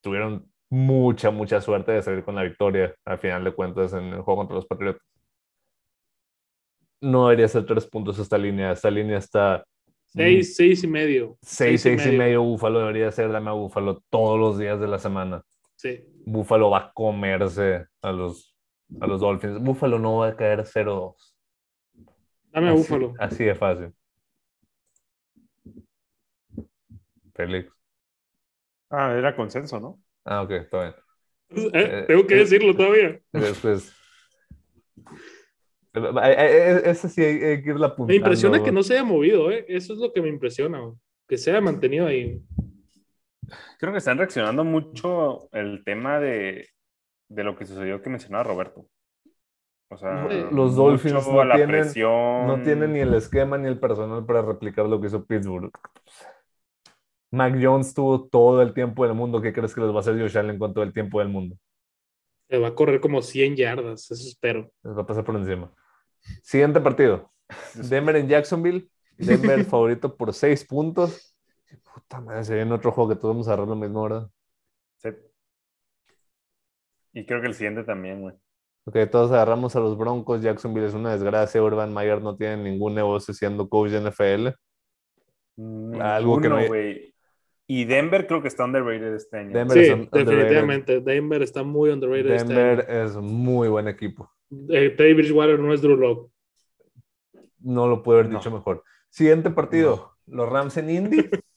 tuvieron mucha, mucha suerte de salir con la victoria al final de cuentas en el juego contra los Patriotas. No debería ser tres puntos esta línea. Esta línea está Seis, seis y medio. Seis, seis, y, medio. Búfalo debería ser dame a Búfalo todos los días de la semana. Sí. Búfalo va a comerse a los, a los Dolphins. Búfalo no va a caer 0-2. Dame a Búfalo. Así de fácil. Félix. Ah, era consenso, ¿no? Ah, ok, está bien. Eh, eh, tengo que eh, decirlo todavía. Después. Eh, eh, eh, ese sí hay, que irla apuntando. Me impresiona que no se haya movido, ¿eh? Eso es lo que me impresiona, que se haya mantenido ahí. Creo que están reaccionando mucho el tema de, de lo que sucedió que mencionaba Roberto. O sea, los Dolphins no tienen, no tienen ni el esquema ni el personal para replicar lo que hizo Pittsburgh. Mac Jones tuvo todo el tiempo del mundo. ¿Qué crees que les va a hacer Josh Allen con todo el tiempo del mundo? va a correr como 100 yardas, eso espero. Les va a pasar por encima. Siguiente partido. Denver en Jacksonville. Denver favorito por 6 puntos. Puta madre, se viene otro juego que todos vamos a agarrar lo mismo, ¿verdad? Sí. Y creo que el siguiente también, güey. Ok, todos agarramos a los Broncos. Jacksonville es una desgracia. Urban Meyer no tiene ningún negocio siendo coach de NFL. Algo que no. Wey. Y Denver creo que está underrated este año. Denver sí, definitivamente. Denver está muy underrated este Denver es muy buen equipo. Eh, Teddy Bridgewater no es Drew Locke. No lo puedo haber dicho mejor. Siguiente partido. Los Rams en Indy.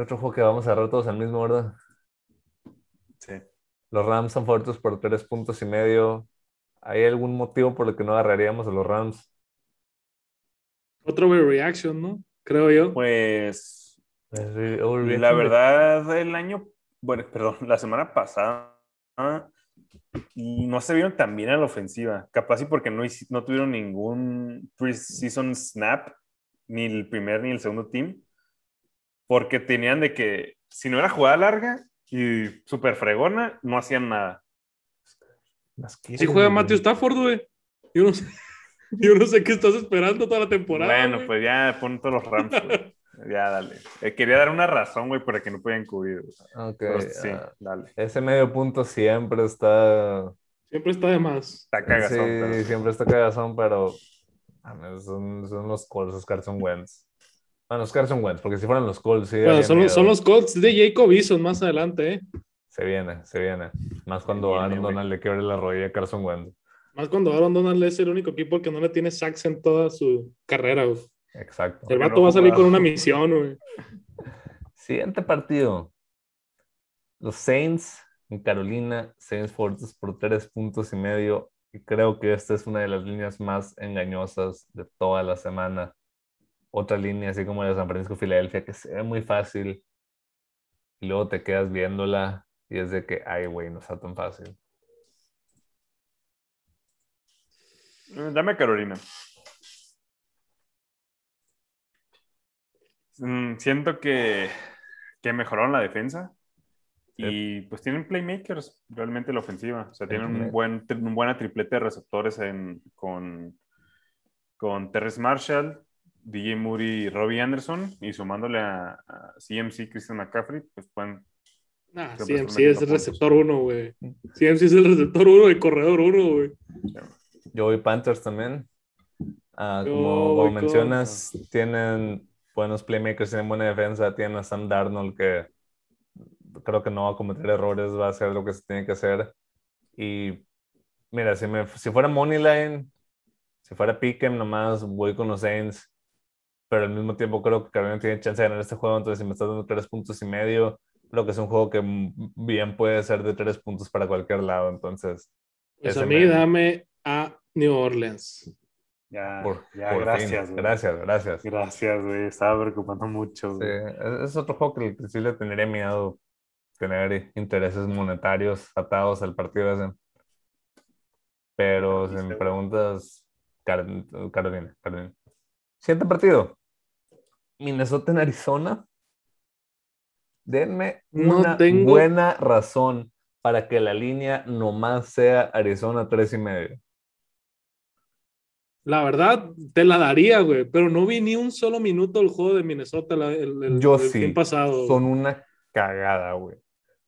otro juego que vamos a agarrar todos al mismo orden. Sí. Los Rams son favoritos por tres puntos y medio. ¿Hay algún motivo por el que no agarraríamos a los Rams? Otro reaction, ¿no? Creo yo. Pues, pues la verdad, el año, bueno, perdón, la semana pasada no se vieron tan bien a la ofensiva. Capaz y porque no, no tuvieron ningún preseason snap, ni el primer ni el segundo team. Porque tenían de que, si no era jugada larga y súper fregona, no hacían nada. Si juega Matthew Stafford, güey. Yo no sé. Yo no sé qué estás esperando toda la temporada. Bueno, pues ya pon todos los Rams. ya, dale. Eh, quería dar una razón, güey, para que no puedan cubrir. Ok. sí, dale. Ese medio punto siempre está. Siempre está de más. Está cagazón. Sí, siempre está cagazón, pero. Son, son los Colts, los Carson Wentz. Bueno, los Carson Wentz, porque si fueran los Colts, sí. Bueno, son, son, los Colts de Jacob Eason más adelante, ¿eh? Se viene, se viene. Más cuando Aaron Donald le quiebre la rodilla a Carson Wentz. Más cuando Aaron Donald es el único equipo que no le tiene sacks en toda su carrera. Exacto. El vato va a salir con una misión. Güey. Siguiente partido. Los Saints en Carolina. Saints fuertes por tres puntos y medio. Y creo que esta es una de las líneas más engañosas de toda la semana. Otra línea, así como la de San Francisco Filadelfia, que se ve muy fácil. Y luego te quedas viéndola y es de que, ay, güey, no está tan fácil. Mm, dame Carolina. Mm, siento que, que mejoraron la defensa y pues tienen playmakers realmente la ofensiva. O sea, tienen un buen, un buena triplete de receptores en, con, con Terrence Marshall, DJ Moody y Robbie Anderson y sumándole a, CMC Christian McCaffrey, pues pueden CMC es el receptor uno, güey. CMC es el receptor uno y corredor uno, güey. Yo voy Panthers también. Ah, como, mencionas, tienen buenos playmakers, tienen buena defensa, tienen a Sam Darnold que creo que no va a cometer errores, va a hacer lo que se tiene que hacer. Y mira, si, me, si fuera Moneyline, si fuera Pick'em, nomás voy con los Saints, pero al mismo tiempo creo que Carolina tiene chance de ganar este juego, entonces si me estás dando tres puntos y medio, creo que es un juego que bien puede ser de tres puntos para cualquier lado, entonces... Pues a mí dame a New Orleans. Ya, ya gracias. Gracias, gracias. Gracias, güey. Estaba preocupando mucho. Sí, es otro juego que sí le tendría miedo tener intereses monetarios atados al partido ese. Pero si me preguntas, Carolina, Carolina. Siguiente partido. Minnesota en Arizona. Denme una buena razón para que la línea nomás sea Arizona tres y medio. La verdad, te la daría, güey, pero no vi ni un solo minuto el juego de Minnesota el, el, Yo sí. pasado. Son una cagada, güey.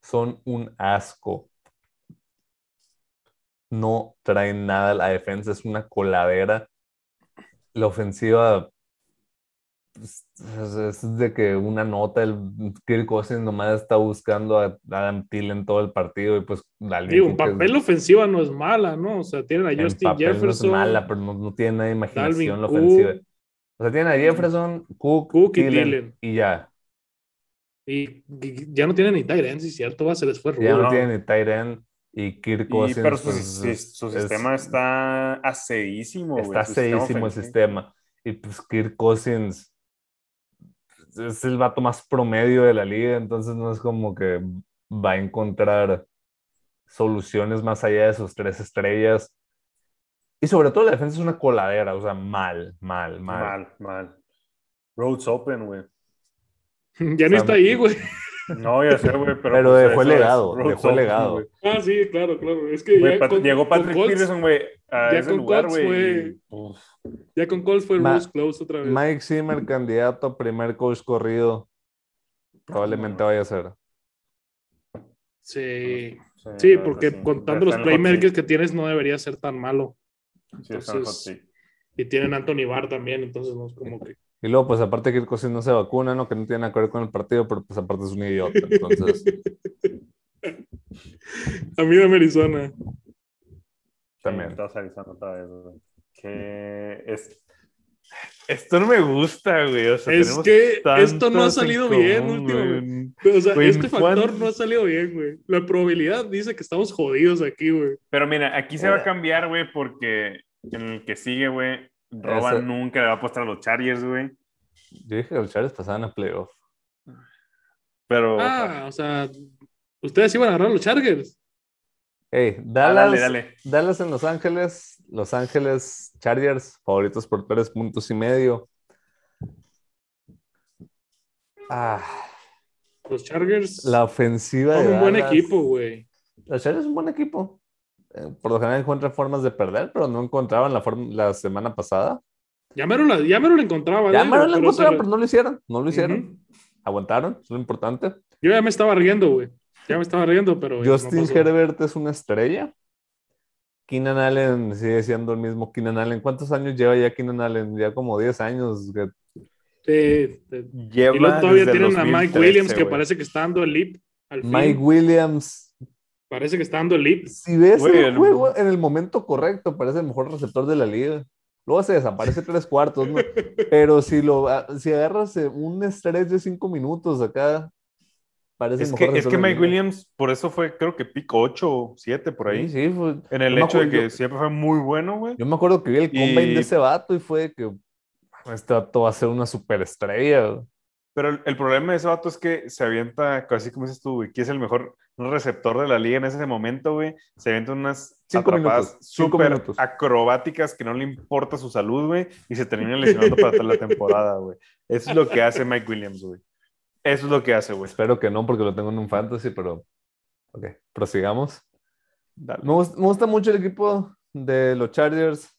Son un asco. No traen nada. La defensa es una coladera. La ofensiva es, de que una nota, el Kirk Cousins nomás está buscando a Adam Thielen todo el partido y pues Digo, papel ofensiva no es mala, ¿no? O sea, tienen a Justin Jefferson. No es mala, pero no, tiene nada de imaginación la ofensiva. O sea, tienen a Jefferson, Cook, y Thielen, y ya. Y, ya no tienen ni Tyren, si cierto, va, se les fue Ya no, tienen ni Tyren y Kirk Cousins. pero su, pues, sistema está aseísimo. Está aseísimo el sistema. Y pues Kirk Cousins es el vato más promedio de la liga, entonces no es como que va a encontrar soluciones más allá de sus tres estrellas. Y sobre todo la defensa es una coladera, o sea, mal, mal, mal. Mal, mal. Roads open, güey. Ya no está ahí, güey. No, ya sé, güey, pero. Pero pues, dejó el legado, dejó el legado. Ah, sí, claro, claro. Es que Güey, ya Pat- con- llegó con Patrick Peterson, güey, a ya ese con lugar, Colts güey. uf, Ya con Colts fue Ma- Rules Close otra vez. Mike Zimmer, candidato a primer coach corrido, probablemente vaya a ser. Sí, sí, sí, porque sí. contando Ya los playmakers que tienes no debería ser tan malo. Sí, entonces- seat. Y tienen Anthony Barr también, entonces no es como que... Y luego, pues aparte que Cousins no se vacuna, ¿no? Que no tiene nada que ver con el partido, pero pues aparte es un idiota. Entonces, A mí de Arizona. también. Sí, Arizona otra vez, güey. Que es... Esto no me gusta, güey. O sea, Es que esto no ha salido bien últimamente. O sea, Güey, este factor ¿cuándo? no ha salido bien, güey. La probabilidad dice que estamos jodidos aquí, güey. Pero mira, aquí se va a cambiar, güey, porque en el que sigue, güey, Roban nunca le va a apostar a los Chargers, güey. Yo dije que los Chargers pasaban a playoff. Pero. Ah, o sea, ustedes iban a agarrar a los Chargers. Hey, Ah, Dallas, dale, dale. Dallas en Los Ángeles, Los Ángeles Chargers, favoritos por tres puntos y medio. Ah, Los Chargers la ofensiva son de un buen equipo, güey. Los Chargers es un buen equipo. Eh, Por lo general encuentran formas de perder, pero no encontraban la, forma, la semana pasada. Ya mero la, ya mero la encontraba. Ya ¿eh? me lo Pero encontraron, se- pero no lo hicieron. No lo hicieron. Ujú. Aguantaron, es lo importante. Yo ya me estaba riendo, güey. Ya me estaba riendo, pero. no Justin pasó. Herbert es una estrella. Keenan Allen sigue siendo el mismo Keenan Allen. ¿Cuántos años lleva ya Keenan Allen? Ya como 10 años. que- Sí, sí. Lleva Y luego todavía tienen a Mike 2013, Williams, que parece que está dando el leap. Al fin. Mike Williams. Parece que está dando el leap. Si ves Güey, el el- juego en el momento correcto, parece el mejor receptor de la liga. Luego se desaparece tres cuartos, ¿no? Pero si lo si agarras eh, un estrés de cinco minutos acá, parece Es el que, mejor es que de Mike. Williams, por eso fue, creo que pick 8 o 7 por ahí. Sí, sí, fue- En el Yo hecho de acuerdo- que siempre fue muy bueno, güey. Yo me acuerdo que vi el combine Y- de ese vato y fue que este vato va a ser una superestrella. güey. Pero el, el problema de ese vato es que se avienta, así como dices tú, güey, que es el mejor receptor de la liga en ese momento, güey. Se avienta unas Cinco atrapadas súper acrobáticas que no le importa su salud, güey, y se termina lesionando para toda la temporada, güey. Eso es lo que hace Mike Williams, güey. Eso es lo que hace, güey. Espero que no, porque lo tengo en un fantasy, pero. Ok, prosigamos. Dale. Me, gust- me gusta mucho el equipo de los Chargers.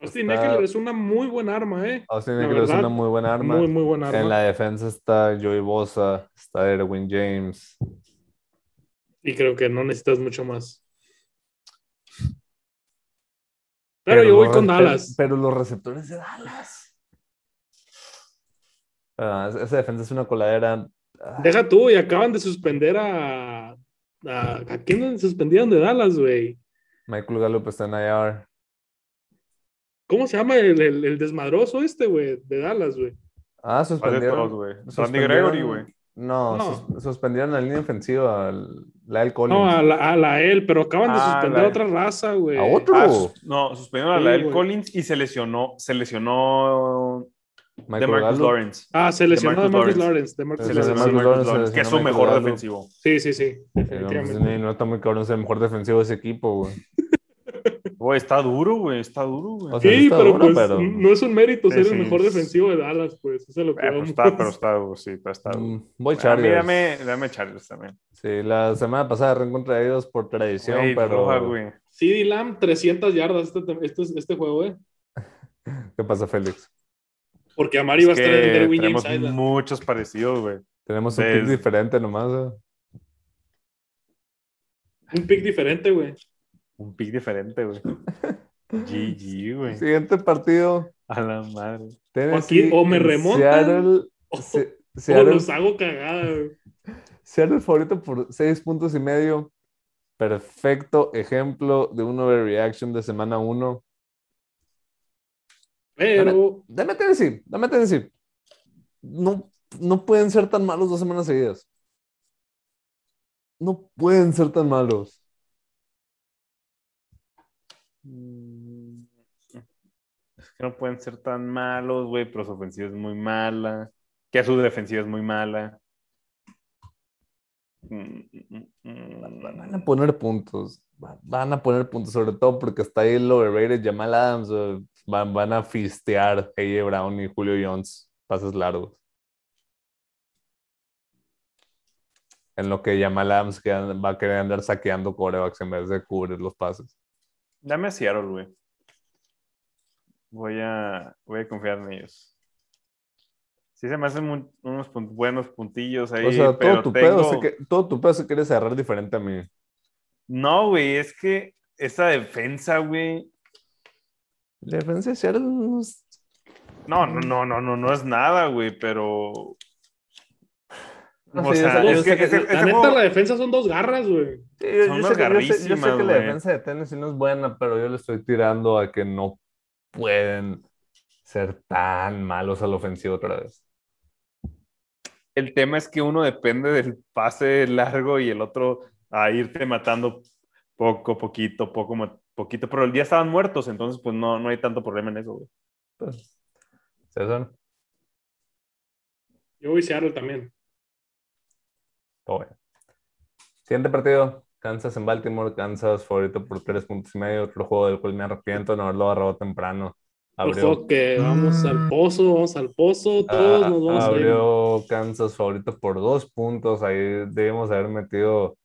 Austin Está- Eckler es una muy buena arma, ¿eh? Austin Eckler es una muy buena arma. Muy, muy buena arma. En la defensa está Joey Bosa, está Erwin James. Y creo que no necesitas mucho más. Pero, yo voy con Dallas. Pero los receptores de Dallas. Ah, esa- defensa es una coladera. Ah, Deja tú, y acaban de suspender a. ¿A, ¿a quién suspendieron de Dallas, güey? Michael Gallup está en IR. ¿Cómo se llama el, el- el desmadroso este, güey? De Dallas, güey. Ah, suspendieron. suspendieron- Gregory, güey. No, No. sus- suspendieron la línea ofensiva, la del Collins. No, a la, a la él, pero acaban de Ah, suspender la- a otra raza, güey. ¿A otro? Ah, sus- no, suspendieron a Lael güey. Collins y se lesionó, se lesionó de Michael Marcus Gallup. Lawrence. Ah, se lesionó de Marcus Marcus Lawrence. De Marcus Marcus de Marcus Lawrence, que es su mejor defensivo. Sí, sí, sí. No, pues, no está muy cabrón ser el mejor defensivo de ese equipo, güey. Güey, está duro, güey, está duro, güey. O sea, Sí, está pero duro, pues pero- no es un mérito Sí, ser sí. el mejor defensivo de Dallas, pues. Eso es lo que Eh, pero vamos. está, pero está sí, pero está duro. Mm, Voy A mí Chargers. dame, dame Chargers también. Sí, la semana pasada reencontré ellos por tradición, Güey, pero roja, güey. CD Lamb, 300 yardas este, este, este juego, eh. ¿qué pasa, Félix? Porque Amari va a Es estar en tenemos James Island. muchos parecidos, güey. Tenemos un pick diferente nomás. ¿eh? Un pick diferente, güey. Un pick diferente, güey. GG, güey. Siguiente partido. A la madre. Tennessee, o me remontan, Seattle, o- Se- O Seattle, los hago cagada, güey. Seattle favorito por seis puntos y medio. Perfecto ejemplo de un overreaction de semana uno. Pero Dame Tennessee, dame Tennessee. No, no pueden ser tan malos dos semanas seguidas. No pueden ser tan malos. Mm, Es que no pueden ser tan malos, güey, pero su ofensiva es muy mala. Que su defensiva es muy mala. Van a poner puntos. Va- Van a poner puntos, sobre todo porque está ahí el overrated Jamal Adams. Van, van a fistear AJ Brown y Julio Jones. Pases largos. en lo que Jamal Adams va a querer andar saqueando corebacks en vez de cubrir los pases. Dame a Seattle, güey. Voy a, voy a confiar en ellos. Sí, se me hacen unos buenos puntillos ahí. O sea, todo, tu pedo que, todo tu pedo se quiere cerrar diferente a mí. No, güey, es que esa defensa, güey. La defensa de Seattle no No, no, no, no, no, no es nada, güey, pero o sea, es que, la neta, la defensa son dos garras, güey. Son yo, sé que, yo, sé, que la defensa de Tennessee no es buena, pero yo le estoy tirando a que no pueden ser tan malos al ofensivo otra vez. El tema es que uno depende del pase largo y el otro a irte matando poco, poquito, poco, poquito, pero el día estaban muertos, entonces pues no, no hay tanto problema en eso, güey. Pues, César. Yo voy a Seattle también. Siguiente partido, Kansas en Baltimore, Kansas favorito por tres puntos y medio, otro juego del cual me arrepiento no haberlo agarrado temprano. Abrió... que vamos al pozo, vamos al pozo, todos nos vamos abrió a Kansas favorito por dos puntos, ahí debemos haber metido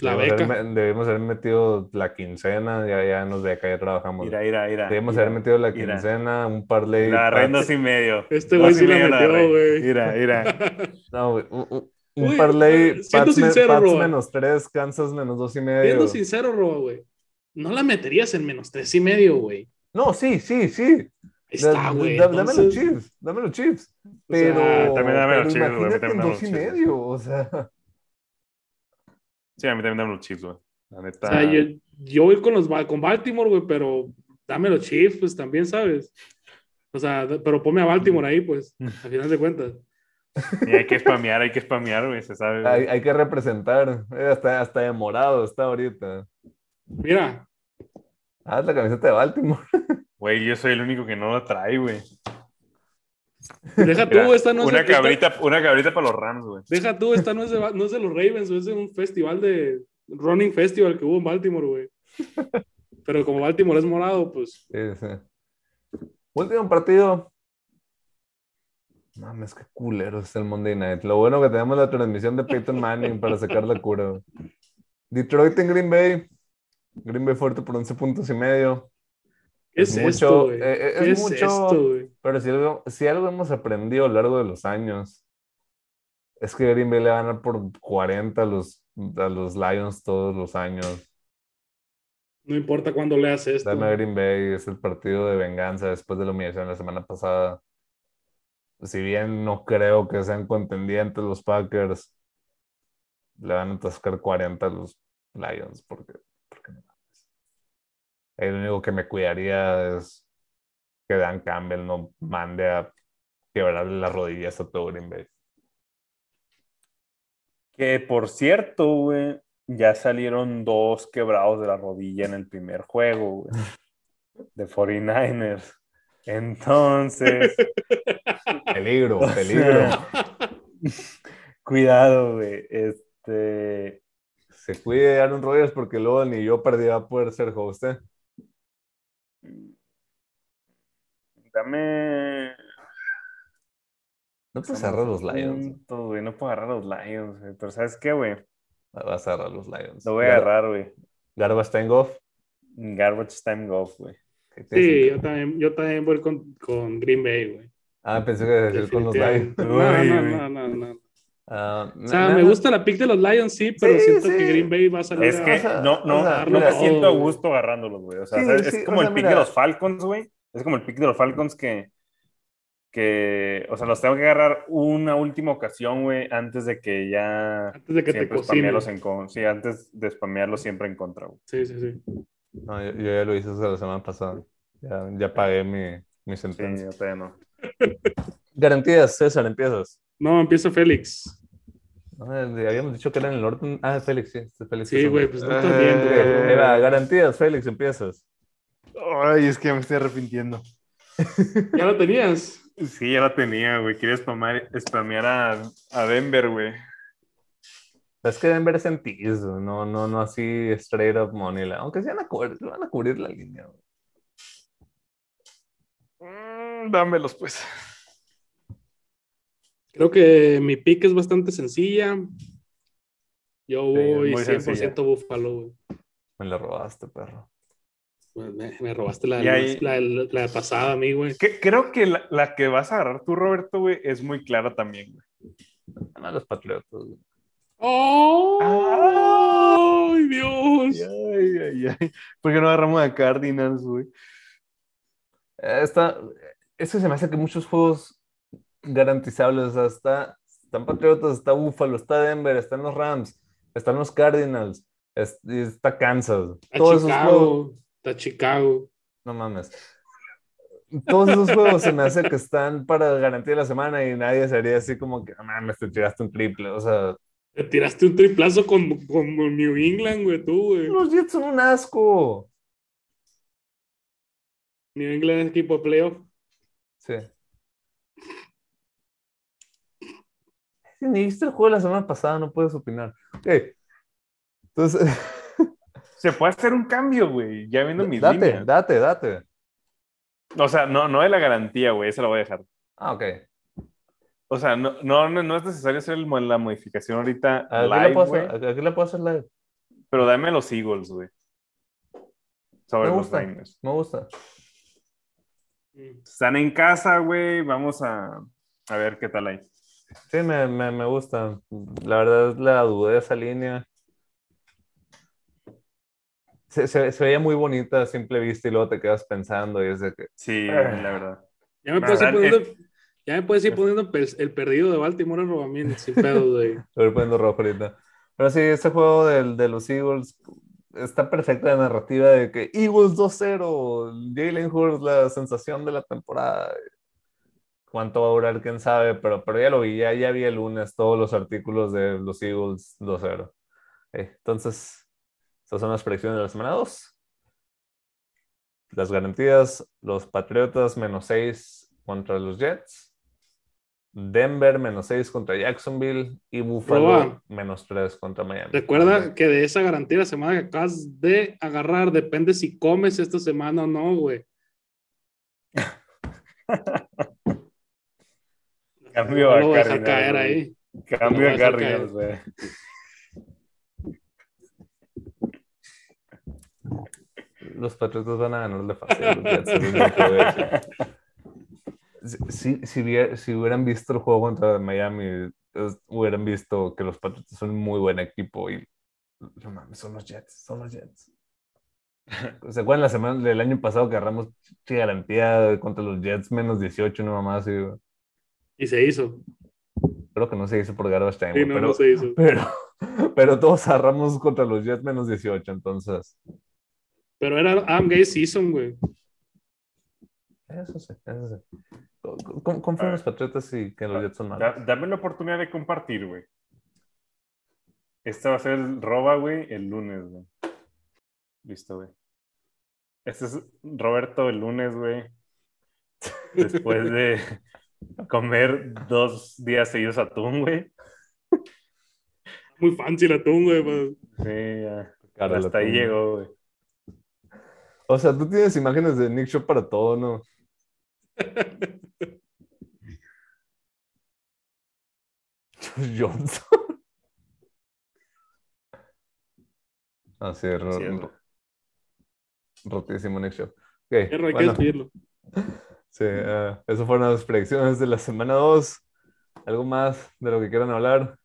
la debemos beca. Haber, debemos haber metido la quincena, ya, ya nos beca, ya trabajamos. Mira, mira, mira. Debemos haber metido la quincena, un par de... La rendos y medio. Este güey sí la metió, güey. Mira, mira. No, güey, un parlay, Pats, sincero, Pats menos 3, Kansas menos 2 y medio. Siendo sincero, Roba, güey. No la meterías en menos 3 y medio, güey. No, sí, sí, sí. Está, güey. Dame los chips, dame los chips. Pero, también dame los chips, güey. Imagínate en 2 y medio, o sea. Sí, a mí también dame los chips, güey. La neta. O sea, yo, yo voy con, los, con Baltimore, güey, pero dame los chips, pues también, ¿sabes? O sea, pero ponme a Baltimore ahí, pues, a final de cuentas. Y hay que spamear, hay que spamear, güey, se sabe. Hay, hay, que representar. Eh, hasta, hasta de morado está ahorita. Mira. Ah, la camiseta de Baltimore. Güey, yo soy el único que no la trae, güey. Deja tú, esta no es una cabrita, Una cabrita para los Rams, güey. Deja tú, esta no es, de, no es de los Ravens, es de un festival de Running Festival que hubo en Baltimore, güey. Pero como Baltimore es morado, pues. Sí, sí. Último partido, Mames, qué culero es el Monday Night. Lo bueno que tenemos la transmisión de Peyton Manning para sacar la cura. Detroit en Green Bay. Green Bay fuerte por 11 puntos y medio. es, mucho, eh, eh, es, mucho, pero si algo, si algo hemos aprendido a lo largo de los años, es que Green Bay le va a ganar por 40 a los, a los Lions todos los años. No importa cuándo leas esto. Dame a Green Bay, es el partido de venganza después de la humillación la semana pasada si bien no creo que sean contendientes los Packers, le van a atascar 40 a los Lions, porque, porque no. El único que me cuidaría es que Dan Campbell no mande a quebrarle las rodillas a todo Green Bay. Que por cierto, güey, ya salieron dos quebrados de la rodilla en el primer juego, güey, de 49ers. Entonces. peligro, peligro. Cuidado, güey. Este. Se cuide Aaron Rodgers porque luego ni yo perdí a poder ser host. ¿eh? Dame. No puedes agarrar los Lions. no puedo agarrar los Lions, Pero ¿sabes qué, güey? Vas a agarrar los Lions. Lo voy a agarrar, güey. Garbage Time Golf. Garbage Time Golf, güey. Sí, yo también, yo también voy con, con Green Bay, güey. Ah, pensé que decir con los Lions. No, no, no, no, ah, o sea, me gusta la pick de los Lions, sí, pero siento que Green Bay va a salir. Es que no, no, no me siento a gusto agarrándolos, güey. O sea, es como el pick de los Falcons, güey. Es como el pick de los Falcons que, que, o sea, los tengo que agarrar una última ocasión, güey, antes de que ya. Antes de que te cocinen. En, sí, antes de spamearlos siempre en contra, güey. Sí, sí, sí. No, yo, ya lo hice la semana pasada. Ya, ya pagué mi, mi sentencia. Sí, yo no. Garantías, César, empiezas. No, empieza Félix. habíamos dicho que era en el orden. Ah, Félix, sí. Este Félix sí, güey, pues no está bien. Eh, garantías, Félix, empiezas. Ay, es que me estoy arrepintiendo. ¿Ya lo tenías? Sí, ya lo tenía, güey. Quería spamear a, a Denver, güey. Es que Denver es en no, no, no así straight up money. Aunque sí van a cubrir, van a cubrir la línea. Mm, dámelos, pues. Creo que mi pick es bastante sencilla. Yo voy 100% Búfalo, güey. Me la robaste, perro. Me, robaste la, la, pasada a mí, güey. creo que la, que vas a agarrar tú, Roberto, güey, es muy clara también, güey. No, los Patriotas, güey. ¡Oh! ¡Ay, Dios! Ay, ay, ay. ¿Por qué no agarramos a Cardinals, güey? Está, es que se me hace que muchos juegos garantizables, o sea, está, están Patriotas, está Buffalo, está Denver, están los Rams, están los Cardinals, está Kansas. Está Todos Chicago, está Chicago. No mames. Todos esos juegos se me hace que están para garantía de la semana y nadie sería así como que, no mames, te tiraste un triple, o sea... Te tiraste un triplazo con, con New England, güey, tú, güey. Los Jets son un asco. New England es equipo de playoff. Sí. Si ni viste el juego de la semana pasada, no puedes opinar. Ok. Entonces. Se puede hacer un cambio, güey. Ya viendo mis date, líneas. Date, date, O sea, no, no de la garantía, güey. Esa la voy a dejar. Ah, ok. O sea, no, no, no es necesario hacer la modificación ahorita aquí live, la puedo hacer, Aquí la puedo hacer live. Pero dame los Eagles, güey. Sobre me gusta, Me gusta. Están en casa, güey. Vamos a, a, ver qué tal hay. Sí, me, me, me gusta. La verdad, la dudé de esa línea. Se, se, se, veía muy bonita a simple vista y luego te quedas pensando y es de que... Sí, ah". la verdad. Ya me ir poniendo, ya me puedes ir poniendo el perdido de Baltimore en Robamiento, sin pedo, güey. Estoy poniendo rojo ahorita. Pero sí, ese juego del, de los Eagles está perfecta la narrativa de que Eagles 2-0, Jalen Hurts la sensación de la temporada. Cuánto va a durar, quién sabe, pero, pero ya lo vi, ya, ya vi el lunes todos los artículos de los Eagles 2-0. entonces, estas son las predicciones de la semana 2. Las garantías, los Patriotas menos 6 contra los Jets. Denver menos 6 contra Jacksonville y Buffalo menos 3 contra Miami. Recuerda que de esa garantía la semana que acabas de agarrar depende si comes esta semana o no, güey. Cambio a Cardinals. caer ahí. Cambio a Cardinals, güey. Los Patriotas van a ganar de fácil. si, si, hubieran visto el juego contra Miami, hubieran visto que los Patriots son un muy buen equipo y no mames, son los Jets, son los Jets. ¿Se acuerdan la semana del año pasado que agarramos garantía contra los Jets menos 18, no mamá? Y se hizo. Creo que no se hizo por Garbage Time. Sí, no, pero, no se hizo. Pero, pero todos agarramos contra los Jets menos 18, entonces. Pero era Am Gay Season, güey. Eso sí, eso sí. ¿Cómo, fueron los Patriotas y que los Jets son malos? dame la oportunidad de compartir, güey. Este va a ser el roba, güey, el lunes, güey. Listo, güey. Este es Roberto el lunes, güey. Después de comer dos días seguidos atún, güey. Muy fancy el atún, güey. Pues. Sí, ya. Hasta ahí llegó, güey. O sea, tú tienes imágenes de Nick Show para todo, ¿no? Johnson. Así es, rotísimo Nick Show. Okay, bueno. Sí, uh, esas fueron las predicciones de la semana 2. ¿Algo más de lo que quieran hablar?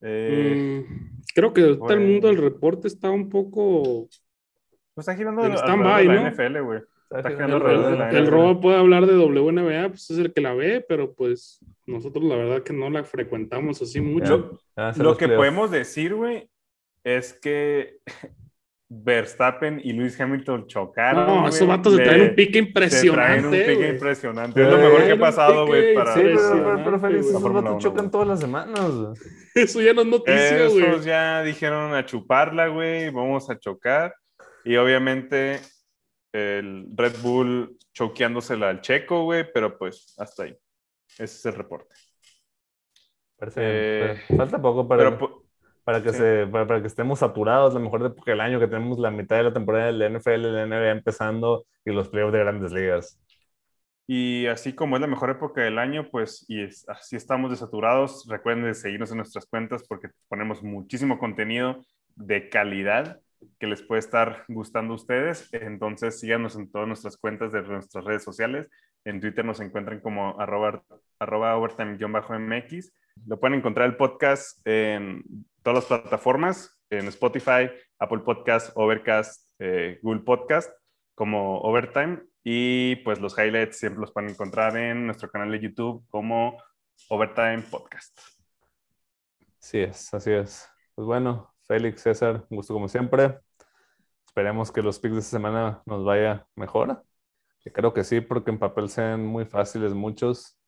Eh, mm, creo que todo el mundo del reporte está un poco. Pues está girando el stand-by, ¿no? NFL, güey. El, Robo puede hablar de WNBA, pues es el que la ve, pero pues nosotros la verdad que no la frecuentamos así mucho. lo que podemos decir, güey, es que Verstappen y Luis Hamilton chocaron. No, esos vatos se traen un pique impresionante. Se traen un pique impresionante. Es lo mejor que ha pasado, güey. Para... Sí, pero, pero, feliz, esos vatos chocan todas las semanas. Eso ya no es noticia, güey. Esos ya dijeron a chuparla, güey. Vamos a chocar. Y obviamente el Red Bull choqueándosela al checo, güey, pero pues hasta ahí. Ese es el reporte. Eh, falta poco para, para, que se, para, que estemos saturados, la mejor época del año, que tenemos la mitad de la temporada del NFL, del NBA empezando y los playoffs de grandes ligas. Y así como es la mejor época del año, pues y así estamos desaturados, recuerden seguirnos en nuestras cuentas porque ponemos muchísimo contenido de calidad que les puede estar gustando a ustedes. Entonces síganos en todas nuestras cuentas de nuestras redes sociales. En Twitter nos encuentran como arroba, overtime-mx. Lo pueden encontrar el podcast en todas las plataformas, en Spotify, Apple Podcast, Overcast, eh, Google Podcast, como Overtime. Y pues los highlights siempre los pueden encontrar en nuestro canal de YouTube como Overtime Podcast. Así es, así es. Pues bueno, Félix, César, un gusto como siempre. Esperemos que los picks de esta semana nos vaya mejor. Que creo que sí, porque en papel sean muy fáciles muchos.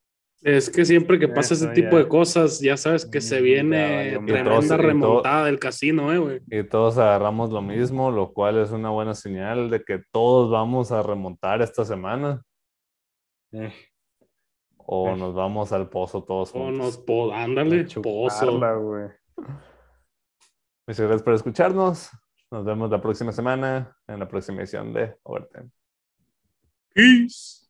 Es que siempre que pasa ese tipo de cosas, ya sabes que se mm, viene tremenda remontada del casino, eh, güey. Y todos agarramos lo mismo, lo cual es una buena señal de que todos vamos a remontar esta semana. Eh. O eh. nos vamos al pozo todos juntos. O nos po ándale, pozo. Muchas gracias por escucharnos. Nos vemos la próxima semana en la próxima edición de Overtime. Peace.